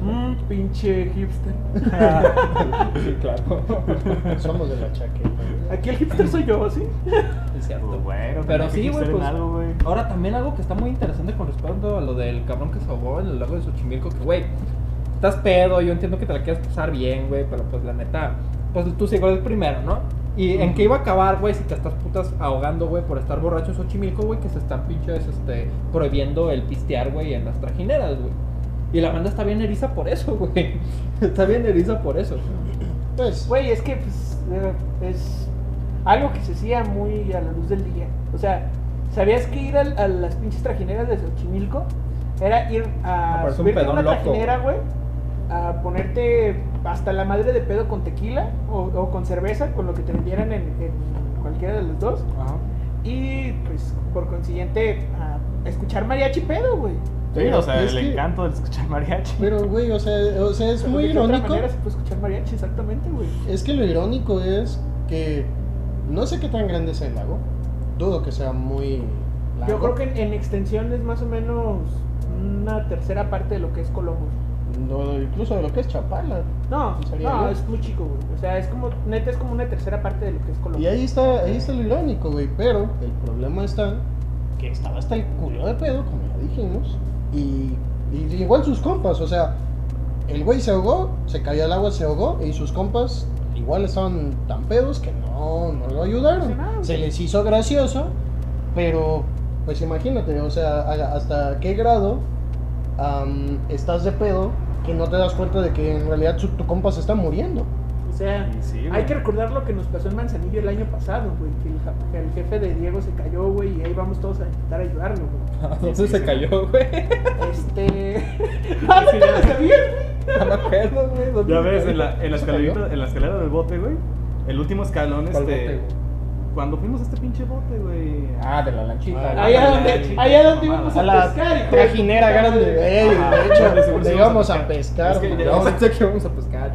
mmm, [LAUGHS] pinche hipster. [LAUGHS] Sí, claro. [LAUGHS] somos de la chaqueta. Aquí el hipster soy yo, ¿sí? Es cierto. Pues bueno, Pero sí, güey, pues. algo, güey. Ahora también algo que está muy interesante con respecto a lo del cabrón que se ahogó en el lago de Xochimilco, que güey, estás pedo, yo entiendo que te la quieres pasar bien, güey, pero pues la neta, pues tú sigues el primero, ¿no? ¿Y en qué iba a acabar, güey, si te estás putas ahogando, güey, por estar borracho en Xochimilco, güey, que se están pinches, este, prohibiendo el pistear, güey, en las trajineras, güey? Y la banda está bien eriza por eso, [LAUGHS] güey. Está bien eriza por eso. Pues, Güey, es que pues, es algo que se hacía muy a la luz del día. O sea, ¿sabías que ir a, las pinches trajineras de Xochimilco era ir a un subirte a una loco, trajinera, güey? A ponerte hasta la madre de pedo con tequila o, o con cerveza, con lo que te vendieran en, en cualquiera de los dos. Ajá. Y pues por consiguiente, a escuchar mariachi pedo, güey. Sí, Pero o sea, el que- encanto de escuchar mariachi. pero, güey, o sea, o sea, es muy ¿De qué otra irónico. manera se puede escuchar mariachi? Exactamente, güey. Es que lo irónico es que no sé qué tan grande es el lago. Dudo que sea muy largo. Yo creo que en, en extensión es más o menos una tercera parte de lo que es Colombo. No, incluso de lo que es Chapala. No, no, es muy chico, güey. O sea, es como, neta, es como una tercera parte de lo que es Colombo. Y ahí está, ahí está lo irónico, güey. Pero el problema está que estaba hasta el culo de pedo, como ya dijimos. Y, y igual sus compas, o sea, el güey se ahogó, se cayó al agua, se ahogó, y sus compas igual estaban tan pedos que no, no lo ayudaron. No. Se les hizo gracioso, pero pues imagínate, o sea, hasta qué grado am, estás de pedo que no te das cuenta de que en realidad su- tu compa se está muriendo. O sea, sí, hay que recordar lo que nos pasó en Manzanillo el año pasado, güey. Que el, ja- que el jefe de Diego se cayó, güey, y ahí vamos todos a intentar ayudarlo, güey. [LAUGHS] ¿A dónde sí, se sí. cayó, [LAUGHS] güey? Este. [LAUGHS] ¡Ah, no te lo sabías, güey! No me acuerdo, güey. ¿dónde Ya ves, en la, en la ¿Se escalerita, cayó? en la escalera del bote, güey. El último escalón, ¿Cuál este. bote, güey? Cuando fuimos a este pinche bote, güey. Ah, de la lanchita. Ah, güey. Allá la donde, allá esa donde íbamos. A a la pescar, hijo de trajinera grande, madre. ey, Ajá, de hecho, donde íbamos a pescar. pescar. Es que güey. ya- No, pensé que íbamos a pescar.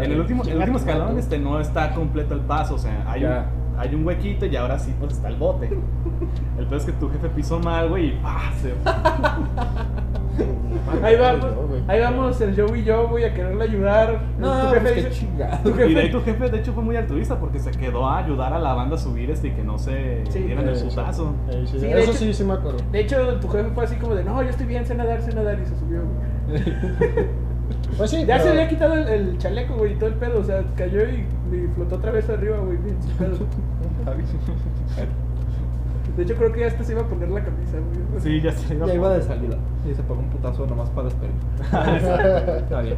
En el último, el último escalón este, no está completo el paso, o sea, hay un, hay un huequito y ahora sí pues está el bote. El peor es que tu jefe pisó mal, güey, y ¡pah! Se... [LAUGHS] Ahí vamos, ahí vamos el Joe y yo, güey, a quererle ayudar. No, tu pues jefe chingado. tu Y de ahí jefe, tu jefe, de hecho, fue muy altruista porque se quedó a ayudar a la banda a subir este y que no se Sí. dieran el Eh, putazo. eh, sí, Sí, de eso hecho- sí, sí me acuerdo. de hecho, tu jefe fue así como de, no, yo estoy bien, sé nadar, sé nadar, y se subió, güey. [LAUGHS] Pues sí, Ya se pero- había quitado el, el chaleco, güey, y todo el pedo, o sea, cayó y, y flotó otra vez arriba, güey, bien. [LAUGHS] De hecho, creo que ya hasta se iba a poner la camisa, güey. Sí, ya se iba Ya iba de salida. Y se pegó un putazo nomás para despedir. [LAUGHS] Está bien.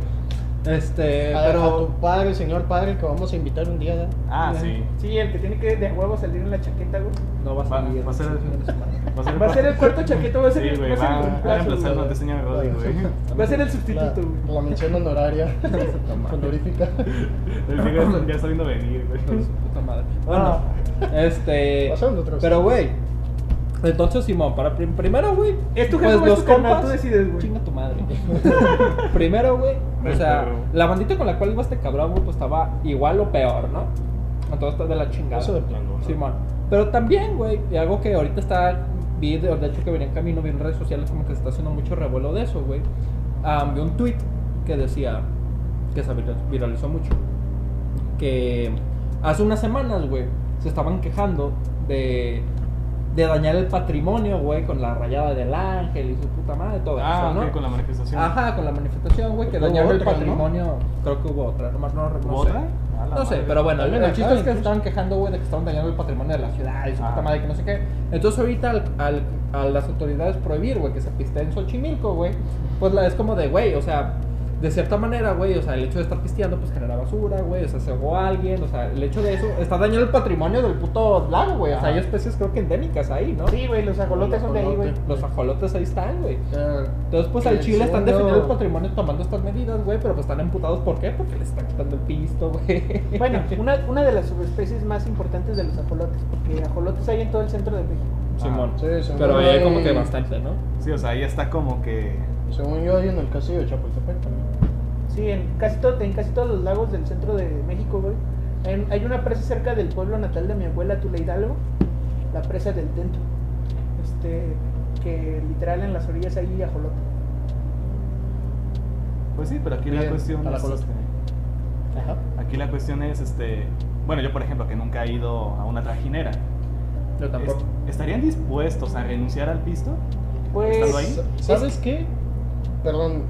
Este, a, a pero. tu padre, señor padre, que vamos a invitar un día. ¿eh? Ah, sí. Sí, el que tiene que de huevo salir en la chaqueta, güey. No va a salir. va a ser el-. Va a ser el cuarto chaqueto, va a ser, Sí, el- güey, va a ser el va, a reemplazar Roddy, güey. Va a ser el sustituto, güey. la mención honoraria [LAUGHS] [LAUGHS] honorífica. El ya está viendo venir, güey. su puta madre. Bueno, este. Pasando otra vez. Pero, güey. Entonces, Simón, para prim- primero, güey. ¿Es tu jefe o es los compas. Tú decides, güey. Chinga tu madre. [LAUGHS] primero, güey. O sea, la bandita con la cual iba este cabrón, güey, pues estaba igual o peor, ¿no? Entonces está de la chingada. Eso de plano, ¿no? Simón. Pero también, güey, y algo que ahorita está, vi, de, de hecho que venía en camino, vi en redes sociales como que se está haciendo mucho revuelo de eso, güey. Vi un tweet que decía, que se viral- viralizó mucho, que hace unas semanas, güey, se estaban quejando de, de dañar el patrimonio, güey, con la rayada del ángel y su puta madre, todo Ah, eso, ¿no? con la manifestación. Ajá, con la manifestación, güey, que dañaron el patrimonio. Creo que hubo otra, nomás no, no ¿Hubo sé. otra? No sé, pero bueno, el, el chiste es que incluso. estaban quejando, güey, de que estaban dañando el patrimonio de la ciudad y su puta Ah. madre, que no sé qué. Entonces, ahorita al, al- a las autoridades prohibir, güey, que se piste en Xochimilco, güey, pues la, es como de, güey, o sea, de cierta manera, güey, o sea, el hecho de estar pisteando, pues genera basura, güey, o sea, se ahogó alguien, o sea, el hecho de eso está dañando el patrimonio del puto lago, güey, o sea, hay especies creo que endémicas ahí, ¿no? Sí, güey, los ajolotes son de ahí, güey. Los ajolotes ahí están, güey. Eh, Entonces, pues al Chile están defendiendo el patrimonio tomando estas medidas, güey, pero pues están emputados, ¿por qué? Porque les están quitando el pisto, güey. Bueno, [LAUGHS] una, una de las subespecies más importantes de los ajolotes, porque ajolotes hay en todo el centro de México. Simón. Sí, según Pero ahí hay como que hay- bastante, ¿no? Sí, o sea, ahí está como que. Según yo hay en el castillo de Chapultepec también. Sí, en casi, todo, en casi todos los lagos del centro de México, güey. En- hay una presa cerca del pueblo natal de mi abuela, Tula Hidalgo, la presa del Tento. Este, que literal en las orillas hay ajolote. Pues sí, pero aquí la cuestión a la es. este, Ajá. Aquí la cuestión es, este. Bueno, yo por ejemplo, que nunca he ido a una trajinera. Yo tampoco. est- ¿Estarían dispuestos a renunciar al pisto? Pues, ¿Estando ahí? ¿Sabes qué? Perdón.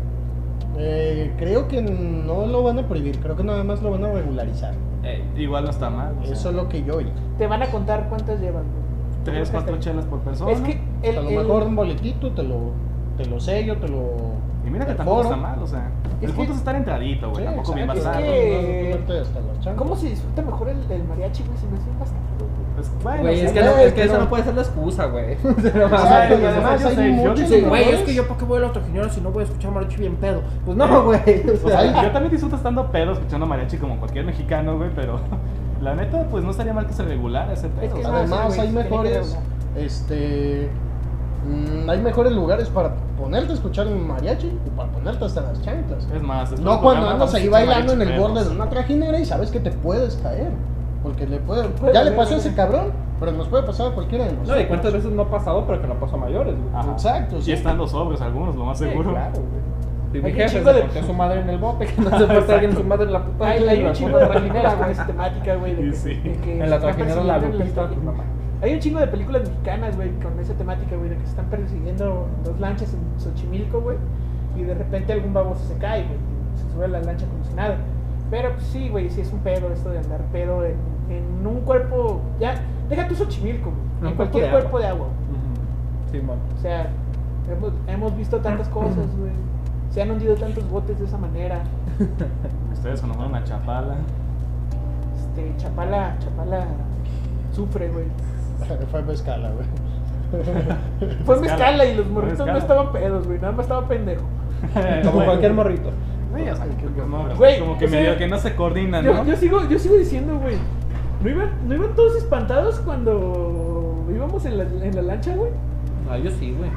Eh, creo que no lo van a prohibir, creo que nada más lo van a regularizar. Ey. Igual no está mal. sea, Eso es lo que yo oí. te van a contar cuántas llevan. Tres, cuatro Hasta- chelas por persona. Es que el, a lo el- mejor un boletito, te lo, te lo sello, te lo. Y mira que tampoco foro. está mal, o sea. Es el punto que- es estar entradito, güey. Sí, tampoco bien basado. que- no. ¿Cómo se disfruta mejor el, el mariachi, güey? Se me hace bastante, güey. Pues, bueno, Güey, es que, no, es eso no puede ser la excusa, güey. [LAUGHS] O sea, no además yo sé, yo güey, es que yo para qué voy a la trajinera si no voy a escuchar mariachi bien pedo. Pues no, [LAUGHS] güey. O sea, yo también disfruto estando pedo escuchando mariachi como cualquier mexicano, güey, pero [LAUGHS] la neta, pues no estaría mal que se regulara ese pedo. Es que o sea, no, Además, hay mejores. Este. Mm, hay mejores lugares para ponerte a escuchar un mariachi y para ponerte hasta las chanclas. Es más, después No cuando andas ahí bailando en el borde de una trajinera y sabes que te puedes caer. Porque le puede. Puede Ya le pasó a ese cabrón, pero nos puede pasar a cualquiera de nosotros. no, y cuántas veces no ha pasado, pero que no pasó a mayores. Ajá. Exacto, sí. Y estando sobres algunos, lo más Sí, seguro. claro, güey. Mi jefe se de- portó a su [LAUGHS] madre en el bote, que no se portó alguien su madre en la puta. Hay, un chingo de trajinera, güey, sistemática, güey. de Y que- sí. de que En la están trajinera la mamá. Hay un chingo de películas mexicanas, güey, con esa temática, güey, de que se están persiguiendo dos lanchas en Xochimilco, güey, y de repente algún baboso se cae, güey, se sube a la lancha como si nada. Pero pues, sí, güey, sí es un pedo esto de andar pedo en, en un cuerpo, ya, deja tu Xochimilco, güey, en cualquier de cuerpo de agua. Sí, man. O sea, hemos, hemos visto tantas cosas, güey. Se han hundido tantos botes de esa manera. [LAUGHS] Ustedes conocen a Chapala. Este, Chapala, Chapala sufre, güey. [LAUGHS] Fue mezcala, güey. [LAUGHS] Fue Mezcala. mezcala y los morritos no estaban pedos, güey. Nada más estaba pendejo. [LAUGHS] Como cualquier morrito. Sí, o sea, que- no, Güey, como que o sea, medio que no se coordinan, Yo, ¿no? yo sigo, yo sigo diciendo, güey. ¿No iban, ¿No iban todos espantados cuando íbamos en la, en la lancha, güey? Ah, yo sí, güey.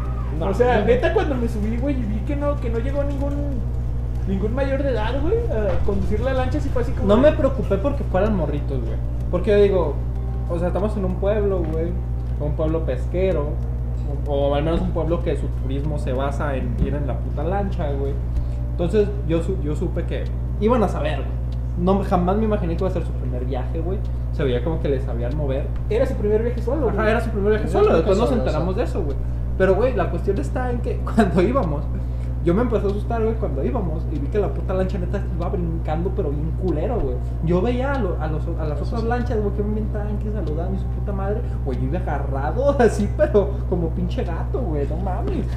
o sea, neta, cuando me subí, güey, y vi que no, que no llegó ningún ningún mayor de edad, güey, a conducir la lancha, así fue así como. No me preocupé porque fueran morritos, güey. Porque yo digo, o sea, estamos en un pueblo, güey. Un pueblo pesquero. O, o al menos un pueblo que su turismo se basa en ir en la puta lancha, güey. Entonces yo, yo supe que iban a saber, güey. No, jamás me imaginé que iba a ser su primer viaje, güey. Se veía como que les sabían mover. Era su primer viaje solo, güey. Ajá, era su primer viaje solo. Después nos enteramos de eso, güey. Pero, güey, la cuestión está en que [LAUGHS] cuando íbamos, yo me empecé a asustar, güey, cuando íbamos y vi que la puta lancha neta iba brincando, pero bien culero, güey. Yo veía a, lo- a, los, a las otras lanchas, güey, que me bien tranqui, saludando y su puta madre. Güey, yo iba agarrado [LAUGHS] así, pero como pinche gato, güey, no mames. [LAUGHS]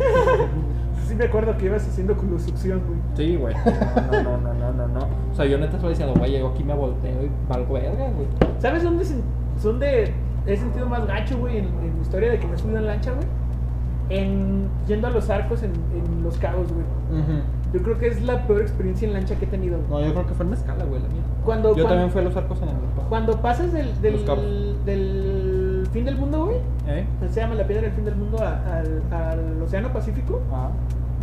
Sí me acuerdo que ibas haciendo succión, güey. Sí, güey. [LAUGHS] No, no, no, no, no, no. O sea, yo neta estaba diciendo, güey, llego aquí, me volteo y valgo verga, güey. ¿Sabes dónde, se- dónde he sentido más gacho, güey, en, en mi historia de que me subido en lancha, güey? En yendo a los arcos en, en Los Cabos, güey. Yo creo que es la peor experiencia en lancha que he tenido. güey. No, yo creo que fue en Mezcala, güey, la mía. Cuando, Yo cuando, también fui a los arcos en el cuando pasas del, del, Los Cabos. del fin del mundo, güey, ¿Eh? se llama la piedra del fin del mundo a- al, al Océano Pacífico.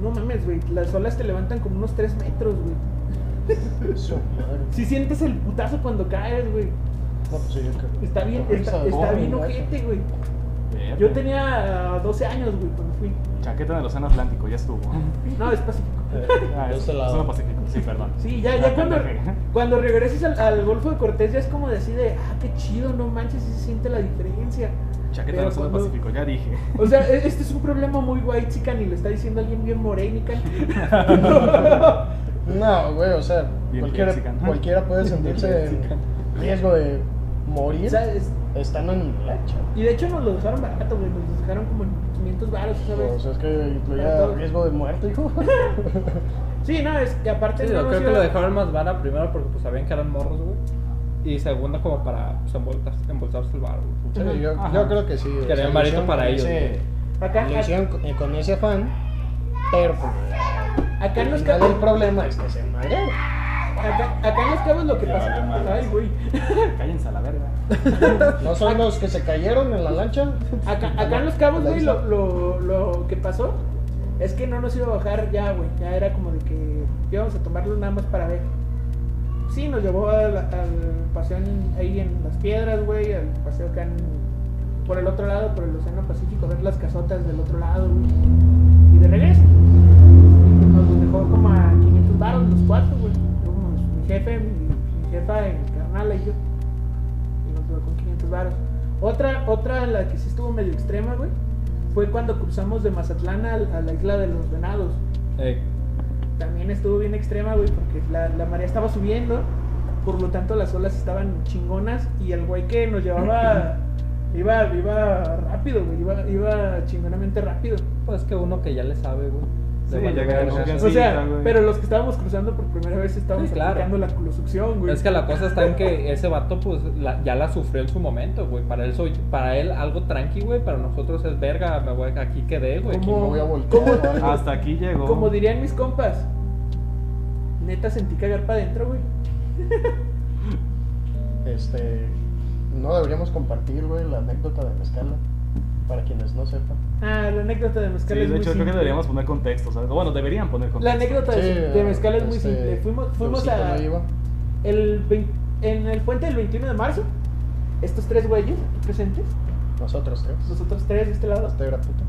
No mames, güey, las olas te levantan como unos 3 metros, güey. Eso, madre. Si sientes el putazo cuando caes, güey. No, pues sí, yo creo. Está bien, está, está bien ojete, güey. Yo tenía ah, 12 años, güey, cuando fui. Chaqueta en el Océano Atlántico, ya estuvo. No, es pacífico. Ah, De es. Océano Pacífico, sí, perdón. Sí, ya, Ah, ya cuando, pendeje. [LAUGHS] cuando regreses al, al Golfo de Cortés ya es como de así de, ah, qué chido, no manches, sí se siente la diferencia. Chaqueta en Pero el Océano cuando- Pacífico, ya dije. O sea, e- este es un problema muy white chican y lo está diciendo alguien bien morenica. [LAUGHS] No, güey, o sea, Bien cualquiera, mexican. cualquiera puede sentirse en riesgo de morir O sea, es- estando en lancha. y de hecho nos lo dejaron barato, güey, nos lo dejaron como en 500 baros, O ¿sabes? sea, es que incluía riesgo de muerte, hijo. [LAUGHS] Sí, no, es que aparte Sí, yo nos creo que lo dejaron más vara primero porque pues sabían que eran morros, güey. Y segunda como para pues, embolsarse, embolsarse el bar, güey. Sí, yo, creo que sí. o Querían hicieron para ellos, ese- Acá, Lo hicieron con, con ese afán, pero pues, acá cabos, el problema es que se madrearon. Acá, acá en los cabos lo que Ya pasa. Ay, güey. Cállense a la verga. [LAUGHS] ¿No son los que se cayeron en la lancha? Acá, acá en los cabos, güey, lo, lo, lo que pasó es que no nos iba a bajar ya, güey. Ya era como de que íbamos a tomarlo nada más para ver. Sí, nos llevó al, al paseo en- ahí en las piedras, güey, al paseo acá en, por el otro lado, por el Océano Pacífico, a ver las casotas del otro lado, güey. Y de regreso. Nos dejó como a 500 baros los cuatro, jefe, mi, jefa, mi carnal y yo. Y nos dejó con 500 baros. Otra, otra, la que sí estuvo medio extrema, güey, fue cuando cruzamos de Mazatlán a, a la isla de los Venados. Ey, También estuvo bien extrema, güey, porque la, la marea estaba subiendo, por lo tanto las olas estaban chingonas y el güey que nos llevaba [LAUGHS] iba, iba rápido, güey, iba, iba chingonamente rápido. pues que uno que ya le sabe, güey. Sí, ya confianza- O sea, güey. pero los que estábamos cruzando por primera vez estábamos Sí, claro. aplicando la culosucción, güey. Es que la cosa está en que ese vato, pues, la- ya la sufrió en su momento, güey. Para él, soy, para él algo tranqui, güey. Para nosotros es verga, me voy, aquí quedé, güey. Aquí ¿Cómo? me voy a voltear. [LAUGHS] Hasta aquí llegó. Como dirían mis compas, neta sentí cagar para adentro, güey. [LAUGHS] Este, no deberíamos compartir, güey, la anécdota de Mezcala, para quienes no sepan. Ah, la anécdota de Sí, Mezcal de es muy hecho, creo que simple. deberíamos poner contexto, ¿sabes? Bueno, deberían poner La contexto. anécdota de, Sí, de Mezcal es muy este, simple. Fuimos, fuimos a, no el vein- en el puente del 21 de marzo. Estos tres güeyes aquí presentes, Nosotros tres. nosotros tres de este lado, Este era puto.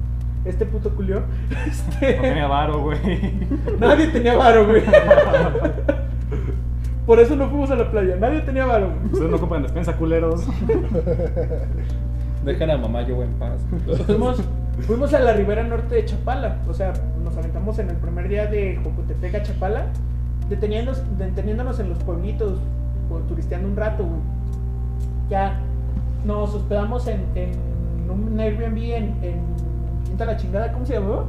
este puto culió. [LAUGHS] Este, No tenía varo, güey. [LAUGHS] nadie tenía varo, güey. Por eso no fuimos a la playa, nadie tenía varo. güey. Ustedes no compran despensa, culeros. [LAUGHS] Dejen a mamá yo en paz. [LAUGHS] Fuimos, fuimos a la ribera norte de Chapala, o sea, nos aventamos en el primer día de Jocotepec a Chapala, deteniéndonos, deteniéndonos en los pueblitos, turisteando un rato, güey. Ya nos hospedamos en, en un Airbnb en, en Quinta la chingada, ¿cómo se llamaba?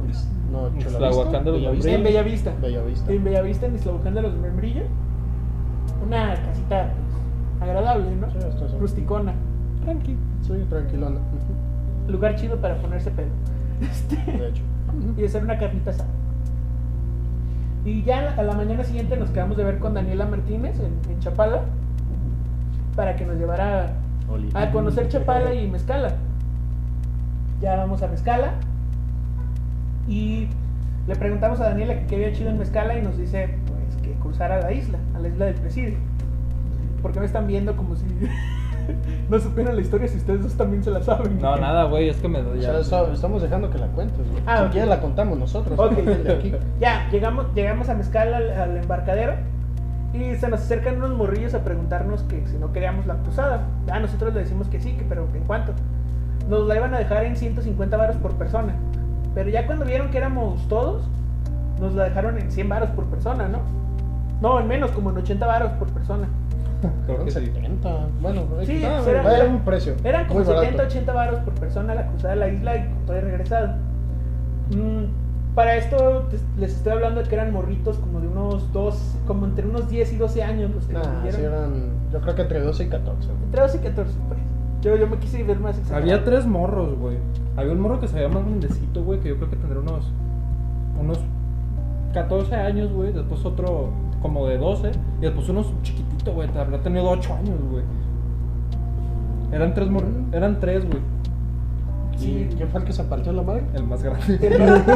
No, Pues, Chulavista, la Huacán de los Bellavista. En Bellavista. Bellavista. En Bellavista, en Islabocán de los Membrillos. Una casita pues, agradable, ¿no? Sí. Rusticona. Tranqui. Sí, tranquilona. Lugar chido para ponerse pedo. Este, De hecho. [LAUGHS] y hacer una carnita asada. Y ya a la mañana siguiente nos quedamos de ver con Daniela Martínez en, en Chapala para que nos llevara a conocer Chapala y Mezcala. Ya vamos a Mezcala y le preguntamos a Daniela que qué había chido en Mezcala y nos dice pues que cruzara la isla, a la isla del Presidio. Porque me están viendo como si [LAUGHS] no supieran la historia si ustedes dos también se la saben. No, nada, güey, es que me O ya. sea, eso- estamos dejando que la cuentes, güey. Ah, si quieres la contamos nosotros. Ok, [LAUGHS] de aquí. ya, llegamos, llegamos a Mezcal al, al embarcadero y se nos acercan unos morrillos a preguntarnos que si no queríamos la cruzada. Ah, nosotros le decimos que sí, que, pero ¿en cuánto? Nos la iban a dejar en 150 varos por persona. Pero ya cuando vieron que éramos todos, nos la dejaron en 100 varos por persona, ¿no? No, en menos, como en 80 varos por persona. Creo que sí. 70. Bueno, Sí, pues era- era era- un precio. Eran como muy barato. 70, 80 varos por persona la cruzada de la isla y con todo y regresado. Mm, para esto te- les estoy hablando de que eran morritos como de unos dos, como entre unos 10 y 12 años los que Nah, sí eran, yo creo que entre 12 y 14. güey. Entre 12 y 14, pues. Yo, yo me quise ver más exagerado. Había tres morros, güey. Había un morro que se veía más grandecito, güey, que yo creo que tendría unos. unos 14 años, güey. Después otro como de 12. Y después unos chiquitito, güey. Habría tenido 8 años, güey. Eran tres morros. Eran tres, güey. Sí. ¿Quién fue el que se partió la madre? El más grande. [LAUGHS] El más-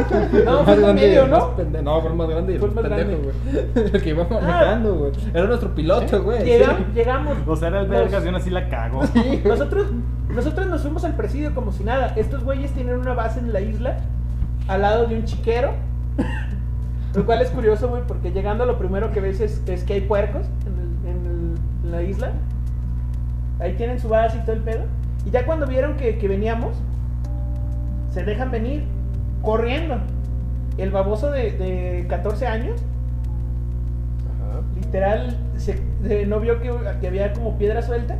No, El fue el grande y medio, el más ¿no? pende- No, fue el más grande y el Fue el más más pendejo, güey. [LAUGHS] El que iba manejando, güey. Era nuestro piloto, güey. Llega- sí. Llegamos. O sea, era el vergas y así la cago. Nosotros, nosotros nos fuimos al presidio como si nada. Estos güeyes tienen una base en la isla, al lado de un chiquero. Lo cual es curioso, güey, porque llegando lo primero que ves es, es que hay puercos en, el- en el- en la isla. Ahí tienen su base y todo el pedo. Y ya cuando vieron que, que veníamos, se dejan venir corriendo. El baboso de, de 14 años, Ajá. literal, se, no vio que, que había como piedra suelta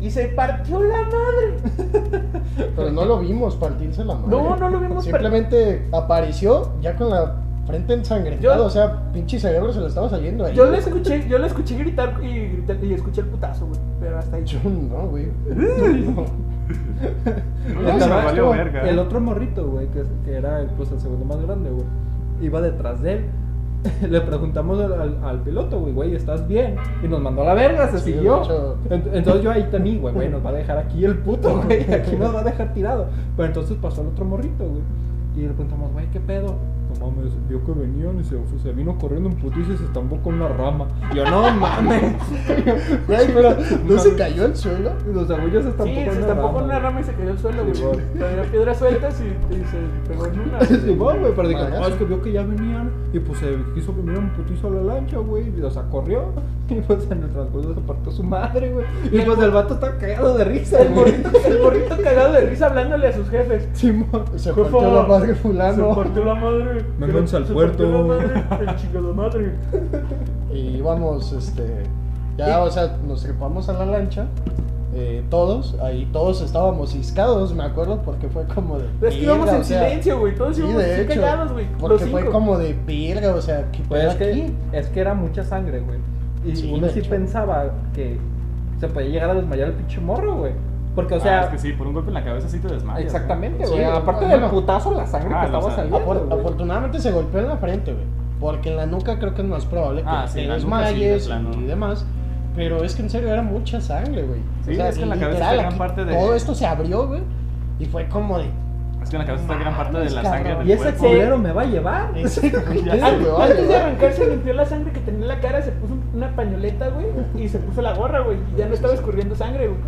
y se partió la madre. [LAUGHS] Pero no lo vimos partirse la madre. No, no lo vimos Simplemente apareció ya con la frente ensangrentada. Yo- O sea, pinche cerebro se le estaba saliendo ahí. Yo le escuché, yo le escuché gritar y, gritar- y escuché el putazo, güey. Pero hasta ahí. Yo no, güey. No. No, El valió verga. El otro morrito, güey, que, que era pues, el segundo más grande, güey. Iba detrás de él. [LAUGHS] Le preguntamos al, al- al piloto, güey, güey, ¿estás bien? Y nos mandó a la verga, se Sí, siguió. Entonces yo ahí también, güey, güey, nos va a dejar aquí el puto, [LAUGHS] güey, aquí nos va a dejar tirado. Pero entonces pasó el otro morrito, güey. Y le preguntamos, güey, ¿qué pedo? Mames, vio que venían y se, se vino corriendo en putiza y se estampó con una rama. Y yo, no mames. [LAUGHS] Güey, pero ¿no se cayó al suelo? Los abuelos se estampó Sí, con se una estampó rama. con una güey. rama y se cayó al suelo, güey. Sí, güey. Piedras sueltas y, y se pegó en una. güey. [LAUGHS] Simón, güey, pero Madre, no, es que vio que ya venían y pues se quiso venir un putizo a la lancha, güey, y o sea, corrió [LAUGHS] y pues en el transcurso se partió su madre, güey. Y pues el vato está cagado de risa, El güey. morrito, el morrito cagado de risa hablándole a sus jefes. Simón. Se partió la madre Se fulano. partió la madre. Vénganse al puerto. madre, el chingado madre. [LAUGHS] Y íbamos, este. Ya, o sea, nos trepamos a la lancha. eh, todos, ahí todos estábamos ciscados, me acuerdo, porque fue como de. Es que íbamos en silencio, güey. Todos Sí, íbamos de así hecho. callados, güey. Porque fue como de verga, o sea, ¿qué Pues es que, aquí? es que era mucha sangre, güey. Y Sí, uno sí hecho. pensaba que se podía llegar a desmayar el pinche morro, güey. Porque, o Ah, sea, es que sí, por un golpe en la cabeza sí te desmayas. exactamente, Sí, güey. Aparte bueno. del putazo, la sangre Ah, que o estaba sea, saliendo. Güey. afortunadamente se golpeó en la frente, güey. Porque en la nuca creo que es más probable que Ah, sí, te en la nuca sí, de desmayes plano. y demás. Pero es que en serio era mucha sangre, güey. Sí, es que en la cabeza gran parte de- Todo esto se abrió, güey. Y fue como de. Es que en la cabeza está gran parte de la sangre del Y ese culero me va a llevar. [LAUGHS] Antes, de arrancar se limpió la sangre que tenía en la cara, se puso una pañoleta, güey, y se puso la gorra, güey, y ya no estaba escurriendo sangre, güey.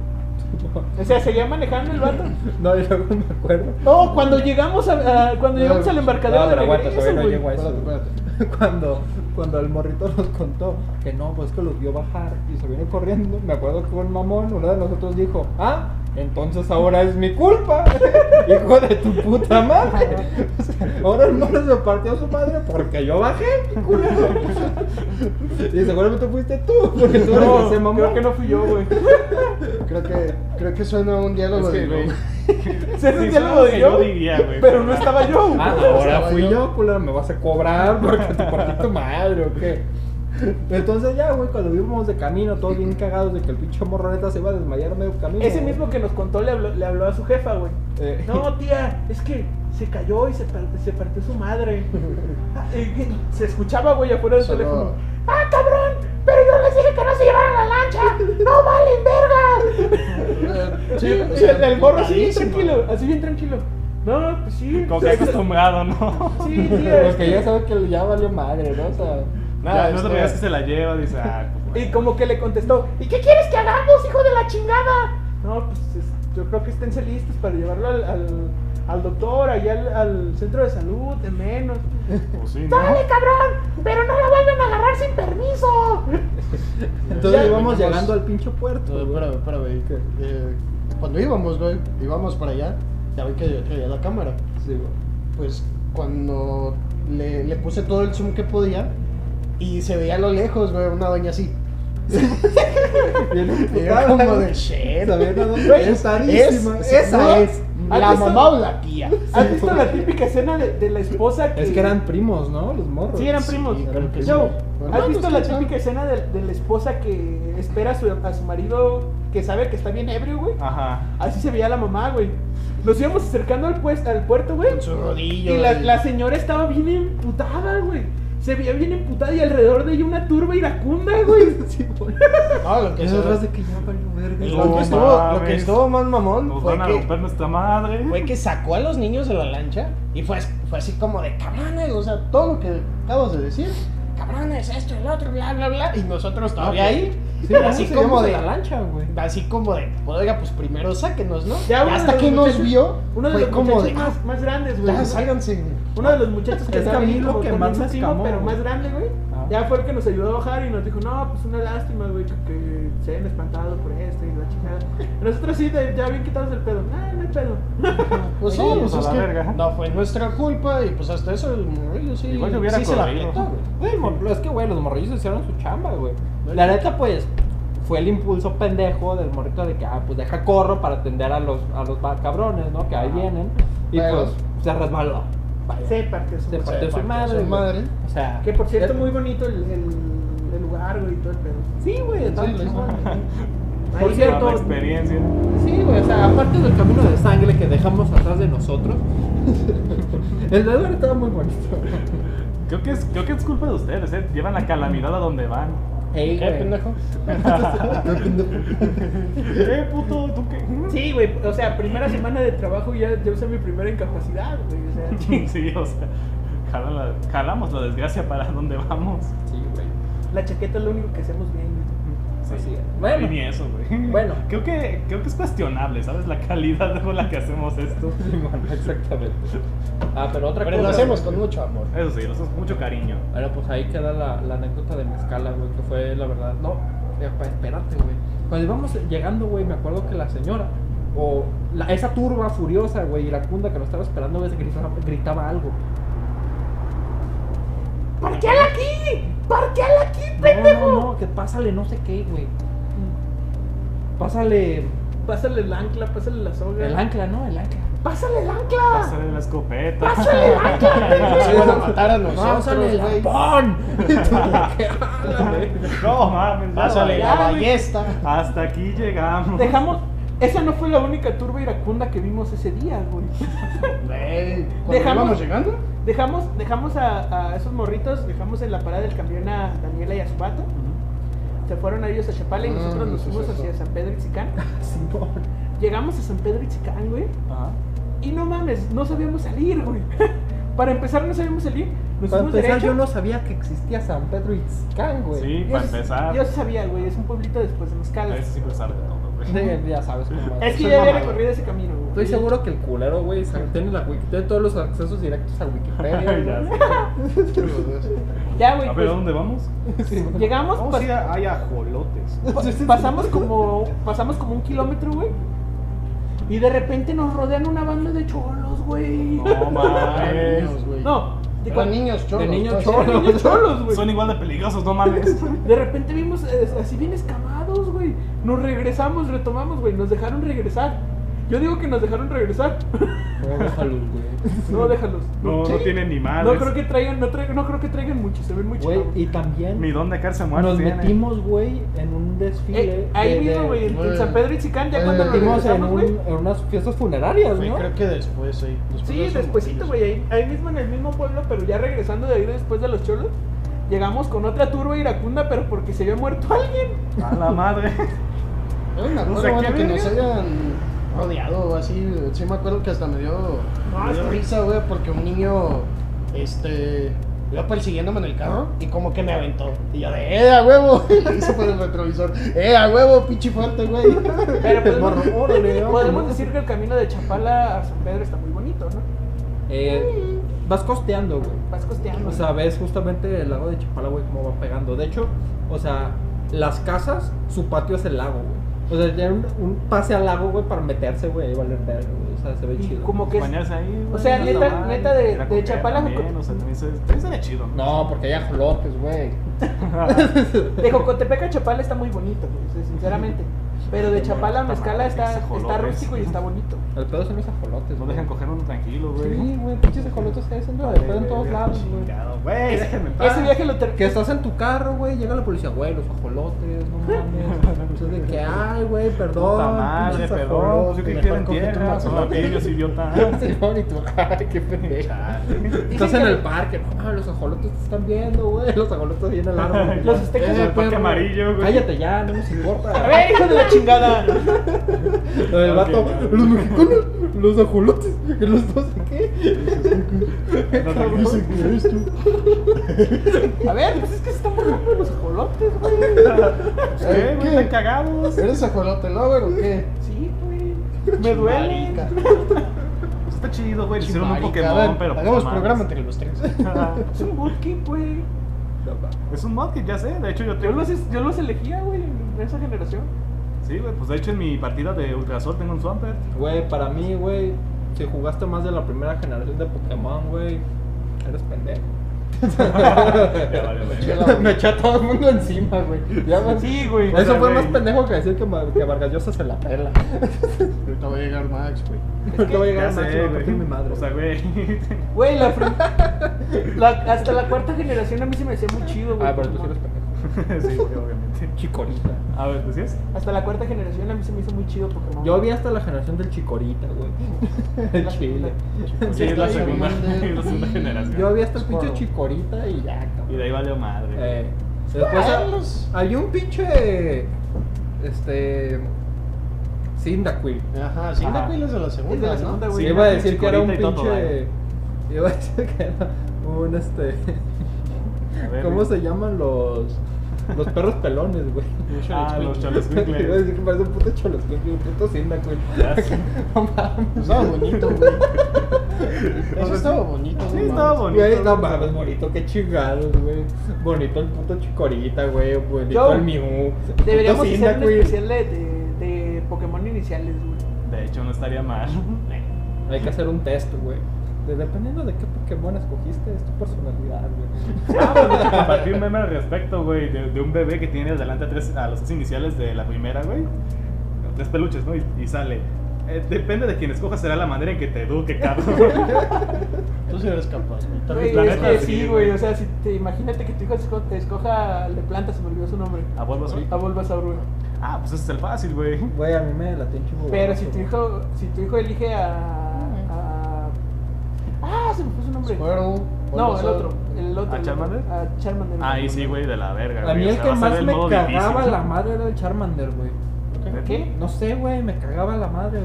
O sea, seguía manejando el vato. No, y luego me acuerdo. No, cuando llegamos a, a- cuando llegamos al embarcadero No, de aguanta, regreso, todavía no güey. llego a eso. Espérate, espérate. [LAUGHS] Cuando, cuando el morrito nos contó que no, pues que los vio bajar y se vino corriendo, me acuerdo que un mamón, uno de nosotros dijo, ah, entonces ahora es mi culpa, [LAUGHS] hijo de tu puta madre. O sea, ahora el se partió a su madre porque yo bajé, culero. Y seguramente fuiste tú, porque tú eres No, ese mamón. creo que no fui yo, güey. Creo que, creo que suena un diálogo Es que, de güey. [LAUGHS] Se hace un Sí, diálogo de yo, yo diría, güey. pero no estaba yo. güey. Ah, ahora fui yo. yo, culero, me vas a cobrar porque te partí tu madre o qué. [LAUGHS] Entonces ya, güey, cuando íbamos de camino, todos bien cagados de que el pinche morro neta se iba a desmayar a medio camino. Ese mismo que nos contó le habló, le habló a su jefa, güey. Eh. No, tía, es que se cayó y se, par- se partió su madre. [LAUGHS] Ah, y- y se escuchaba, güey, afuera del Solo- teléfono. ¡Ah, cabrón! Pero yo les dije que no se llevaran la lancha. ¡No valen, verga! [LAUGHS] Sí, o Y sea, el, el morro así bien tranquilo, así bien tranquilo. No, pues sí. Como que acostumbrado, ¿no? Sí, tía. Porque ya sabe que ya valió madre, ¿no? O sea, Nada, Ya, no te este- veas que se la lleva, dice, ah, [LAUGHS] pues, Y como que le contestó, ¿y qué quieres que hagamos, hijo de la chingada? No, pues es- yo creo que esténse listos para llevarlo al, al, al doctor, allá al, al centro de salud, de menos. [LAUGHS] pues sí, ¿no? ¡Dale, cabrón! ¡Pero no la vuelven a agarrar sin permiso! entonces Ya, íbamos llegando al pinche puerto. No, espérame. Eh, cuando íbamos, güey, íbamos para allá, ya vi que yo traía la cámara. Sí, güey. Pues cuando le, le puse todo el zoom que podía y se veía a lo lejos, güey, una doña así. [LAUGHS] Bien como de shit. Dónde es- Esa ¿no? es. ¿Has ¿La mamá o la tía? ¿Has visto la típica escena de, de la esposa que... Es que eran primos, ¿no? Los morros. Sí, eran primos. Bueno, ¿has visto la típica escena de, de la esposa que espera a su, a su marido que sabe que está bien ebrio, güey? Ajá. Así se veía la mamá, güey. Nos íbamos acercando al, pues- al puerto, güey. Con su rodillo. Y la, y- la señora estaba bien emputada, güey. Se veía bien emputada y alrededor de ella una turba iracunda, güey. [LAUGHS] No, lo que, Eso estuvo- es de que ya valió verga. lo, que estuvo, lo que estuvo más mamón Nos fue van a que, romper nuestra madre. fue que sacó a los niños de la lancha y fue, fue así como de cabrones, o sea, todo lo que acabas de decir, cabrones, esto, el otro, bla, bla, bla, y nosotros todavía ahí, Sí, así como de, la lancha, güey. así como de, oiga, pues primero sáquenos, ¿no? Ya Y uno hasta que nos vio, Uno de fue los como de, más, más grandes, güey. ya, sálganse. Uno de los muchachos que Es que a estaba mí ahí lo como que más pero más grande, güey. Ya fue el que nos ayudó a bajar y nos dijo, no, pues una lástima, güey, que, que se hayan espantado por esto y la chingada. Nosotros sí, de- ya bien quitados del pedo. Ah, no hay pedo. [LAUGHS] Pues sí, pues a es la que verga. no fue nuestra culpa y pues hasta eso el morrillo sí, Igual hubiera sí se la corrido. güey. Güey, mo- es que, güey, los morrillos hicieron su chamba, güey. La neta, pues, fue el impulso pendejo del morrito de que, ah, pues deja corro para atender a los, a los va- cabrones, ¿no? Que ahí Ajá. vienen. Y Pero- pues, se resbaló. Vaya. Sí, partió su Se madre. partió su madre. su güey. madre. O sea. Que por cierto, muy bonito el, el, el lugar, güey, y todo el pedo. Sí, güey, está Sí. [LAUGHS] Ahí Por cierto, la experiencia. Sí, güey, o sea, aparte del camino de sangre que dejamos atrás de nosotros, [LAUGHS] el de estaba muy bonito. Creo que, es, creo que es culpa de ustedes, ¿eh? Llevan la calamidad a donde van. Ey, ¿Qué, pendejo? [LAUGHS] [LAUGHS] eh, puto, ¿tú qué? Sí, güey, o sea, primera semana de trabajo ya, ya usé mi primera incapacidad, güey. O sea, Sí, o sea, jala la- jalamos la desgracia para donde vamos. Sí, güey. la chaqueta es lo único que hacemos bien, Así es. Bueno. Bueno. ni eso, güey. Bueno. [LAUGHS] Creo que, creo que es cuestionable, ¿sabes? La calidad con la que hacemos esto. [LAUGHS] Sí, bueno, exactamente. Ah, pero otra Pero cosa. lo hacemos con mucho amor. Eso sí, lo hacemos con mucho cariño. Bueno, pues ahí queda la, la anécdota de Mezcala, güey, que fue la verdad. No, epa, espérate, güey. Cuando íbamos llegando, güey, me acuerdo que la señora, o la- esa turba furiosa, güey, iracunda que nos estaba esperando, güey, gritaba, gritaba algo. ¡Parqueala aquí! ¡Parqueala aquí, No, pendejo! no, no, que pásale no sé qué, güey. Pásale Pásale el ancla, pásale la soga. el ancla, ¿no? El ancla. ¡Pásale el ancla! Pásale la escopeta. ¡Pásale el ancla! [LAUGHS] Nos iban a matar a Pásale nosotros, el güey. arpón. ¿Qué habla, [LAUGHS] güey? No mames, Pásale la ballesta. Hasta aquí llegamos. Dejamos. Esa no fue la única turba iracunda que vimos ese día, güey. Güey, ¿cuándo Dejamos- llegando? Dejamos, dejamos a, a esos morritos, dejamos en la parada del camión a Daniela y a su pato. Se fueron a ellos a Chapala y Mm, nosotros nos fuimos hacia San Pedro Itzicán. [LAUGHS] Llegamos a San Pedro Itzicán, güey. Ajá. Y no mames, no sabíamos salir, güey. [LAUGHS] Para empezar, no sabíamos salir. Nos Para empezar, derecho. yo no sabía que existía San Pedro Itzcán, güey. Sí, Yo para empezar. Yo sabía, güey. Es un pueblito después de Mezcala. Ese siempre sabe de todo, güey. [LAUGHS] Ya sabes cómo es. Es que ya había recorrido ese camino, güey. Estoy seguro que el culero, güey, tiene, la, wiki- tiene todos los accesos directos a Wikipedia. [LAUGHS] Ya güey. sé. Ya, güey. A ver, pues, ¿a dónde vamos? llegamos, Vamos pas- a ir a- hay ajolotes. [LAUGHS] pa- pasamos como pasamos como un kilómetro, güey. Y de repente nos rodean una banda de cholos, güey. No mames. Niños, güey. No, de, niños cholos. de niños cholos. eran niños cholos, güey. Son igual de peligrosos, no mames. De repente vimos eh, así bien escamados, güey. Nos regresamos, retomamos, güey. Nos dejaron regresar. Yo digo que nos dejaron regresar. No, déjalos, [LAUGHS] güey. No, déjalos. No, Sí. no tienen ni madres. No creo que traigan, no, traigan, no creo que traigan mucho, se ven muy Güey, y también Ni dónde caerse muertos nos tienen. metimos, güey, en un desfile. Eh, ahí de- mismo, de- güey, en. San Pedro Itzicán, ya Eh, cuando nos Metimos en, un- unas fiestas funerarias, Sí, ¿no? creo que después, de Sí, despuésito, güey, ahí, ahí mismo en el mismo pueblo, pero ya regresando de ahí después de los cholos, llegamos con otra turba iracunda, pero porque se había muerto alguien. A la madre. Era una O cosa, sea, bueno, ¿qué que nos hayan rodeado o así. Sí me acuerdo que hasta me dio, No, me dio sí. risa, güey, porque un niño, este, iba persiguiéndome en el carro y como que me aventó. Y yo de, ¡eh, a huevo! [LAUGHS] Y hizo por el retrovisor, ¡eh, a huevo, pinche fuerte, güey! Pero [LAUGHS] podemos, órale, podemos vámonos. decir que el camino de Chapala a San Pedro está muy bonito, ¿no? Eh, vas costeando, güey. Vas costeando. O sea, ves justamente el lago de Chapala, güey, cómo va pegando. De hecho, o sea, las casas, su patio es el lago, güey. O sea, tiene un, un pase al lago, güey, para meterse, güey, y valer verga, güey. O sea, se ve Y chido. como que Bañarse ahí, güey, O sea, no neta- mal. neta de- de Chapala, también, o sea, también se- también sería chido, ¿no? No, porque hay ajolotes, güey. [LAUGHS] De Jocotepec a Chapala está muy bonito, güey, o sea, sinceramente. Pero de Chapala a Mezcala está, está rústico y está bonito. El pedo son los ajolotes. No dejan coger uno tranquilo, güey. Sí, güey, pinches ajolotes así haciendo de pedo en todos lados, güey. Güey, déjenme en paz. Ese viaje lo Que estás en tu carro, güey, llega la policía, güey, los ajolotes, no mames. [LAUGHS] Entonces de que, ay, güey, perdón. Puta madre, perdón. ajolotes". Yo que mejor quieren tierra. Son aquellos, idiota. [LAUGHS] Y tú, ay, qué pendejo. Chale. Estás en que- el parque, no los ajolotes te están viendo, güey. Los ajolotes vienen al árbol. [LAUGHS] Los En del el parque amarillo, güey. Cállate ya, no nos importa. A ver, hijo de la chingada. El vato, los mexicanos, los ajolotes, que los dos, ¿qué? Dice que eres tú. A ver, pues es que se están burlando de los ajolotes, güey. ¿Qué, güey? Están cagados. ¿Eres ajolote lover o qué? Sí, güey. Me duele. Marica. Está chido, güey. Hicieron un Pokémon, pero. Hagamos pues, programa entre los tres. Es un bootkeep, güey. Es un mod que ya sé. De hecho, yo Yo tengo. los, yo los elegía, güey, en esa generación. Sí, güey. Pues de hecho, en mi partida de Ultrasol tengo un Swampert. Güey, para mí, güey, si jugaste más de la primera generación de Pokémon, güey, eres pendejo. [LAUGHS] Ya vale, güey. me echó a todo el mundo encima, güey. Me- Sí, güey. Eso O sea, fue güey. más pendejo que decir que, Ma- que Vargas Llosa se la pela. Ahorita va a llegar Max, güey. Ahorita [LAUGHS] va a llegar Max sé, mi güey. madre. O sea, güey. Güey, la, [LAUGHS] la- hasta la cuarta generación a mí se me hacía muy chido, güey. ah, pero tú sí eres pendejo. [LAUGHS] sí, güey, obviamente. Chicorita. A ver, ¿decías? Hasta la cuarta generación a mí se me hizo muy chido Pokémon. Yo vi hasta la generación del Chicorita, güey. [LAUGHS] El La- chile. Sí, es la segunda, bien, [LAUGHS] es la segunda generación. Yo vi hasta el pinche. Chicorita y ya, cabrón. Y de ahí valió madre. Eh, después Ah, a- los- había un pinche. Este. Cyndaquil. Ajá, sí, Ajá. es de la segunda, Es de la ¿no? segunda, güey. iba a decir que era un pinche. Iba a decir que era un este. ¿Cómo se llaman los. Los perros pelones, güey? Ah, los [LAUGHS] Iba a decir que parece un puto choloscuincle, un puto. Ya [LAUGHS] sé. No mames. Estaba bonito, güey. [LAUGHS] Eso estaba bonito, Sí, no estaba bonito. Güey, no mames, bonito, qué chingados, güey. Bonito el puto Chicorita, güey. Bonito Yo- el Mew. Deberíamos hacer un especial de, de, de Pokémon iniciales, güey. De hecho, no estaría mal. Hay que hacer un test, güey. De- dependiendo de qué Pokémon escogiste, es tu personalidad, güey. Ah, pues de compartí un meme al respecto, güey, de, de un bebé que tiene adelante a, tres, a los tres iniciales de la primera, güey. Tres peluches, ¿no? Y, y sale. eh, depende de quién escojas, será la manera en que te eduque, cabrón. [LAUGHS] Tú sí eres capaz, También la es que sí, güey. O sea, si te imagínate que tu hijo te escoja le planta, se me olvidó su nombre. ¿A Bulbasaur? A Bulbasaur, güey. Ah, pues ese es el fácil, güey. Güey, a mí me la tengo chivo. Pero si tu hijo, si tu hijo elige a ah, se me fue su nombre. Squirtle, No, el otro, el otro. ¿A el Charmander? A Charmander. Ahí sí, güey, de la verga. A mí el que más el me cagaba la madre era el Charmander, güey. ¿Qué? No sé, güey, me cagaba la madre,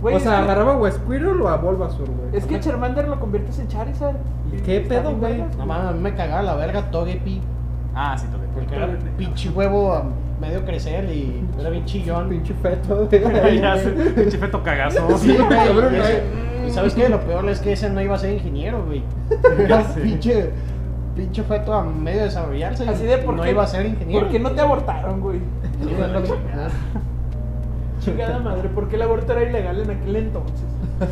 güey. O sea, que- agarraba a Squirtle o a Bulbasaur, güey. Es que Charmander lo conviertes en Charizard. ¿Y qué pedo, güey? No mames, a mí me cagaba la verga Togepi. Ah, sí, toque. Porque era pinche huevo a medio crecer y era bien chillón. [LAUGHS] Pinche feto, güey. [LAUGHS] ya pinche feto cagazo. Sí, güey. [LAUGHS] Y ese- güey. ¿Y sabes qué? Lo peor es que ese no iba a ser ingeniero, güey. [LAUGHS] Era pinche, pinche feto a medio desarrollarse. Así de por no qué. iba a ser ingeniero. ¿Por qué no te abortaron, güey? Sí, Chingada madre, ¿por qué el aborto era ilegal en aquel entonces? [LAUGHS]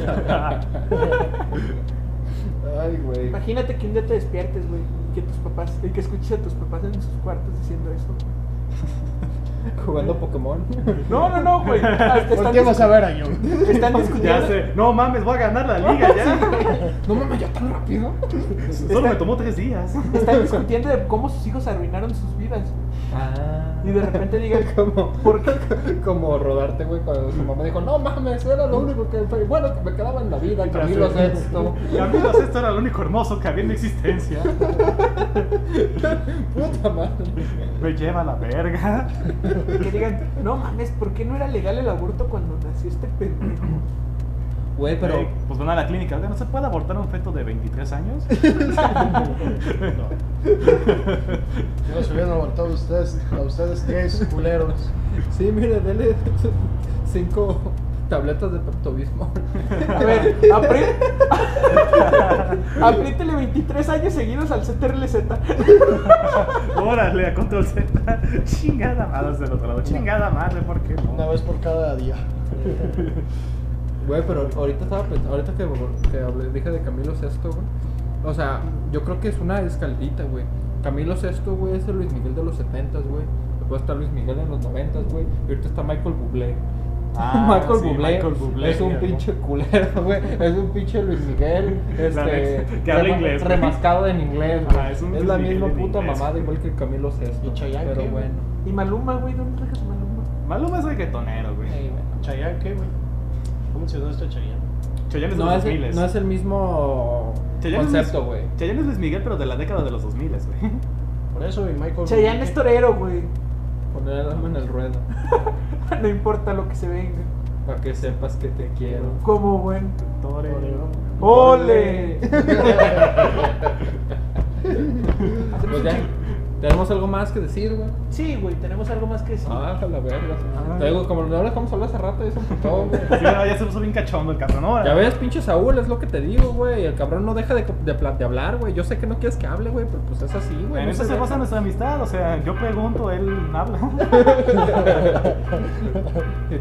Ay, güey. Imagínate que un día te despiertes, güey, y que tus papás, y que escuches a tus papás en sus cuartos diciendo eso. [LAUGHS] Jugando Pokémon. No, no, no, güey. Ah, ¿Por qué vas a ver a yo? Están [LAUGHS] ya discutiendo. sé. No mames, voy a ganar la liga ya. [LAUGHS] No mames, ya tan rápido. Solo me tomó tres días. Están discutiendo de cómo sus hijos arruinaron sus vidas. Ah. Y de repente digan, [LAUGHS] Como, ¿por qué? [LAUGHS] como rodarte, güey, cuando su mamá dijo, no mames, era lo único que fue bueno que me quedaba en la vida, Camilo Ya sé. Sexto. Camilo esto era lo único hermoso que había en mi existencia. [LAUGHS] Puta madre. Me lleva a la verga. Que digan, no mames, ¿por qué no era legal el aborto cuando nació este pendejo? Güey, pero. Eh, pues van a la clínica. Oiga, ¿no se puede abortar a un feto de 23 años? [LAUGHS] Yo se hubieran abortado a ustedes, a ustedes tres culeros. Sí, mire, dele cinco tabletas de Pepto-Bismol. [LAUGHS] A ver, apri- [LAUGHS] apriétele 23 años seguidos al CTRL-Z. Órale, a control Z. Chingada madre, del otro lado. Chingada madre, ¿por qué Una no? vez por cada día. Güey, pero ahorita estaba pensando, ahorita que, que hablé, dije de Camilo Sesto, güey. O sea, yo creo que es una escaldita, güey. Camilo Sesto, güey, es el Luis Miguel de los 70s, güey. Después está Luis Miguel en los 90s, güey. Y ahorita está Michael Bublé. Ah, [LAUGHS] Michael, sí, Bublé Michael Bublé, es un pinche culero, güey. Es un pinche Luis Miguel. [LAUGHS] Este, que habla rema- inglés, güey. Remascado en inglés, güey. Es un es Luis la misma puta inglés. mamada, igual que Camilo Sesto. ¿Y Chayanne Pero qué, bueno. Y Maluma, güey, ¿dónde dejas a Maluma? Maluma es reggaetonero, güey. Ey, bueno. ¿Chayanne qué, güey? ¿Cómo mencionaste a Chayanne? Chayanne es de No los es, 2000 el, no es el mismo Chayanne es concepto, güey. Chayanne es Luis Miguel, pero de la década de los 2000, güey. Por eso, y Michael. Chayanne es torero, güey. Poner el alma en el ruedo. [LAUGHS] No importa lo que se venga. Para que sepas que te quiero. Como buen. Torero. ¡Ole! [LAUGHS] [LAUGHS] Pues ya. ¿Tenemos algo más que decir, güey? Sí, güey, tenemos algo más que decir. Ah, a la verga. Ah. Te digo, como no dejamos hablar hace rato, ya se emputó, güey. Sí, ya se puso bien cachondo el cabrón. ¿no? Ya ves, pinche Saúl, es lo que te digo, güey. El cabrón no deja de, de, hablar, güey. Yo sé que no quieres que hable, güey, pero pues es así, güey. En no eso se basa nuestra amistad, o sea, yo pregunto, él habla. [LAUGHS]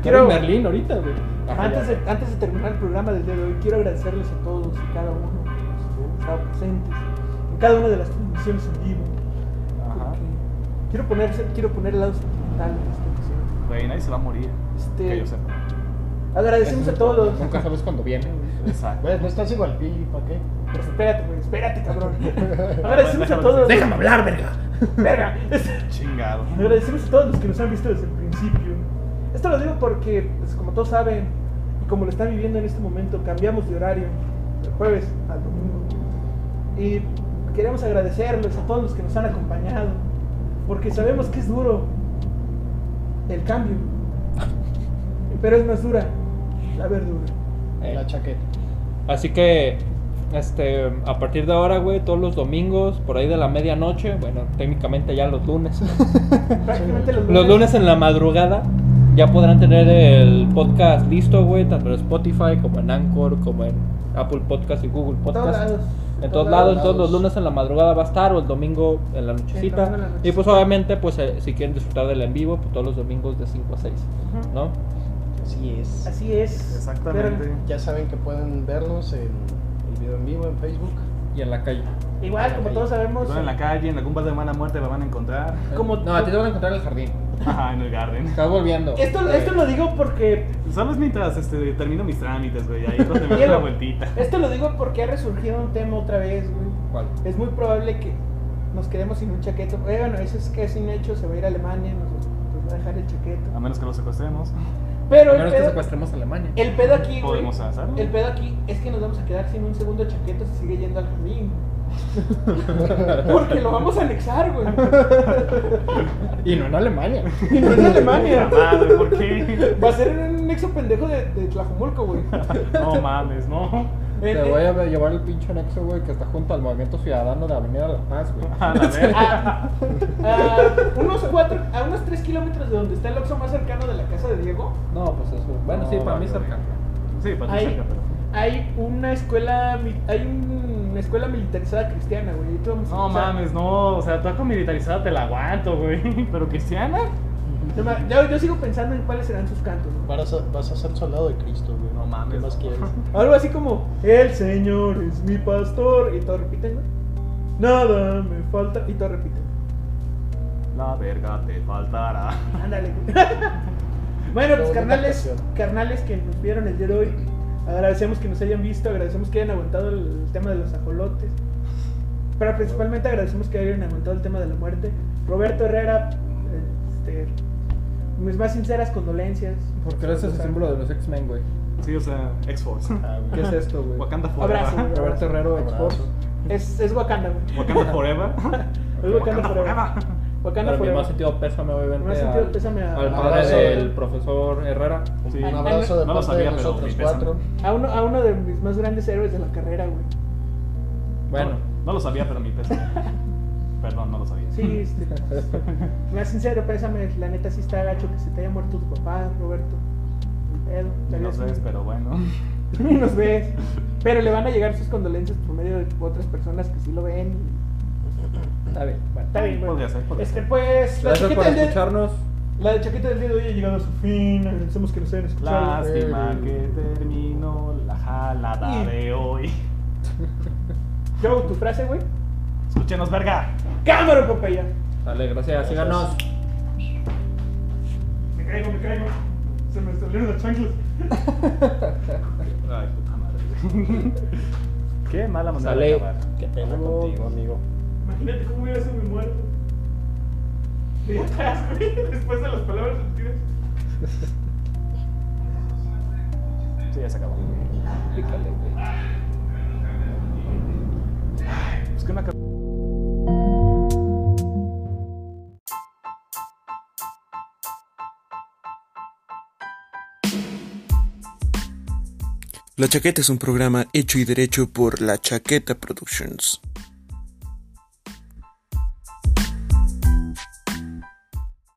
Quiero- eres Merlín ahorita, güey. Antes de, antes de terminar el programa del día de hoy, quiero agradecerles a todos y cada uno que estado presentes en cada una de las transmisiones en vivo. Quiero, ponerse, quiero poner el lado sentimental de esta ocasión. Güey, nadie se va a morir. Este- Que yo sepa. Agradecemos a todos. [LAUGHS] Nunca sabes cuándo viene. Exacto. Güey, no estás igual, Pi, ¿para qué? Espérate, güey, espérate, cabrón. [LAUGHS] Agradecemos a Déjame- todos. Déjame hablar, verga. Verga. Chingado. Agradecemos a todos los que nos han visto desde el principio. Esto lo digo porque, pues, como todos saben, y como lo están viviendo en este momento, cambiamos de horario, del jueves al domingo. Y queremos agradecerles a todos los que nos han acompañado, porque sabemos que es duro el cambio, pero es más dura la verdura. La chaqueta. Así que, este, a partir de ahora, güey, todos los domingos, por ahí de la medianoche, bueno, técnicamente ya los lunes. [LAUGHS] Prácticamente los lunes. Los lunes en la madrugada ya podrán tener el podcast listo, güey, tanto en Spotify como en Anchor, como en Apple Podcast y Google todos Podcast. lados. En todos lados, todos los lunes en la madrugada va a estar o el domingo en la nochecita. domingo en la y pues obviamente, pues eh, si quieren disfrutar del en vivo, pues todos los domingos de 5 a 6, Ujú. ¿no? Así es. Así es. Exactamente. Pero Ya saben que pueden vernos en el video en vivo en Facebook. Y en la calle. igual, como todos sabemos, en la calle, en algún bar de mala muerte me van a encontrar. Como- no, a ti te van a encontrar en el jardín. [LAUGHS] Ajá, en el garden. Estás volviendo. esto, esto lo digo porque Solo es mientras este, termino mis trámites, güey. Ahí es donde me doy la vueltita. Esto lo digo porque ha resurgido un tema otra vez, güey. ¿Cuál? Es muy probable que nos quedemos sin un chaqueto. Eh, Bueno, eso es que es un hecho, se va a ir a Alemania, nos, nos va a dejar el chaqueto. A menos que lo secuestremos. Pero A el menos que pedo, secuestremos a Alemania. el pedo aquí, güey, Podemos hacerlo. el pedo aquí es que nos vamos a quedar sin un segundo chaqueto si sigue yendo al jardín. [LAUGHS] Porque lo vamos a anexar, güey. Y no en Alemania. Y no en Alemania. [LAUGHS] Madre, ¿por qué? Va a ser un nexo pendejo de, de Tlajomulco, güey. No mames, no. Te En- voy a llevar el pinche anexo, güey, que está junto al Movimiento Ciudadano de Avenida La Paz, güey. A la verga. a, a unos cuatro, a unos 3 kilómetros de donde está el Oxxo más cercano de la casa de Diego, No, pues eso. Bueno, sí, No, para mí cerca. Sí, para hay, cerca, pero. hay una escuela hay una escuela militarizada cristiana, güey. No mames, no. O sea, taco militarizada te la aguanto, güey. [LAUGHS] Pero cristiana. Yo, yo sigo pensando en cuáles serán sus cantos. güey. Vas a, vas a ser soldado de Cristo, güey. No mames. ¿Qué más quieres? [LAUGHS] Algo así como El Señor es mi pastor y todos repiten, güey. Nada me falta y todos repiten. La verga te faltará. Ándale. güey. [LAUGHS] bueno, pues carnales, canción. carnales que nos vieron el día de hoy. Agradecemos que nos hayan visto, agradecemos que hayan aguantado el tema de los ajolotes. Pero principalmente agradecemos que hayan aguantado el tema de la muerte. Roberto Herrera, este, mis más sinceras condolencias. Porque eres el símbolo de los X-Men, güey. Sí, o sea, X-Force. Ah, ¿Qué es esto, güey? Wakanda Forever. Abrazo. Roberto Herrero, X-Force. Es Wakanda, güey. Wakanda Forever. [LAUGHS] Es Wakanda Forever. Wakanda Pero mi Forever. más sentido pésame, obviamente. Mi más sentido al- pésame a- al padre abrazo. del profesor Herrera. Sí. Un abrazo de No lo parte sabía, de pero nosotros mi pésame. cuatro. A uno, a uno de mis más grandes héroes de la carrera, güey. Bueno, No, no lo sabía, pero mi peso. [LAUGHS] Perdón, no lo sabía. Sí, este, [LAUGHS] más sincero, pésame, la neta sí está gacho que se te haya muerto tu papá, Roberto. Ni pedo, No estaría sé, así. pero bueno. [LAUGHS] Ni nos ves. Pero le van a llegar sus condolencias por medio de otras personas que sí lo ven. Está bien. Bueno. Está bien, bueno. Podría ser, podría Este, pues, la Gracias chaqueta, por del día, escucharnos. la chaqueta del día de hoy ha llegado a su fin. Agradecemos que nos hayan escuchado. Lástima Eh. que terminó la jalada Y- de hoy. [LAUGHS] Joe, tu frase, güey. Escúchenos, verga. Cámara, Popeye. Dale, gracias. Síganos. Me caigo, me caigo. Se me salieron las chanclas. [LAUGHS] Ay, puta madre. [LAUGHS] Qué mala manera de Sale. acabar. Qué pena contigo, amigo. Imagínate cómo hubiera sido mi muerto. De atrás, [LAUGHS] güey, después de las palabras sentidas. Sí, ya se acabó. Pícale, güey. Es que una La Chaqueta es un programa hecho y derecho por La Chaqueta Productions.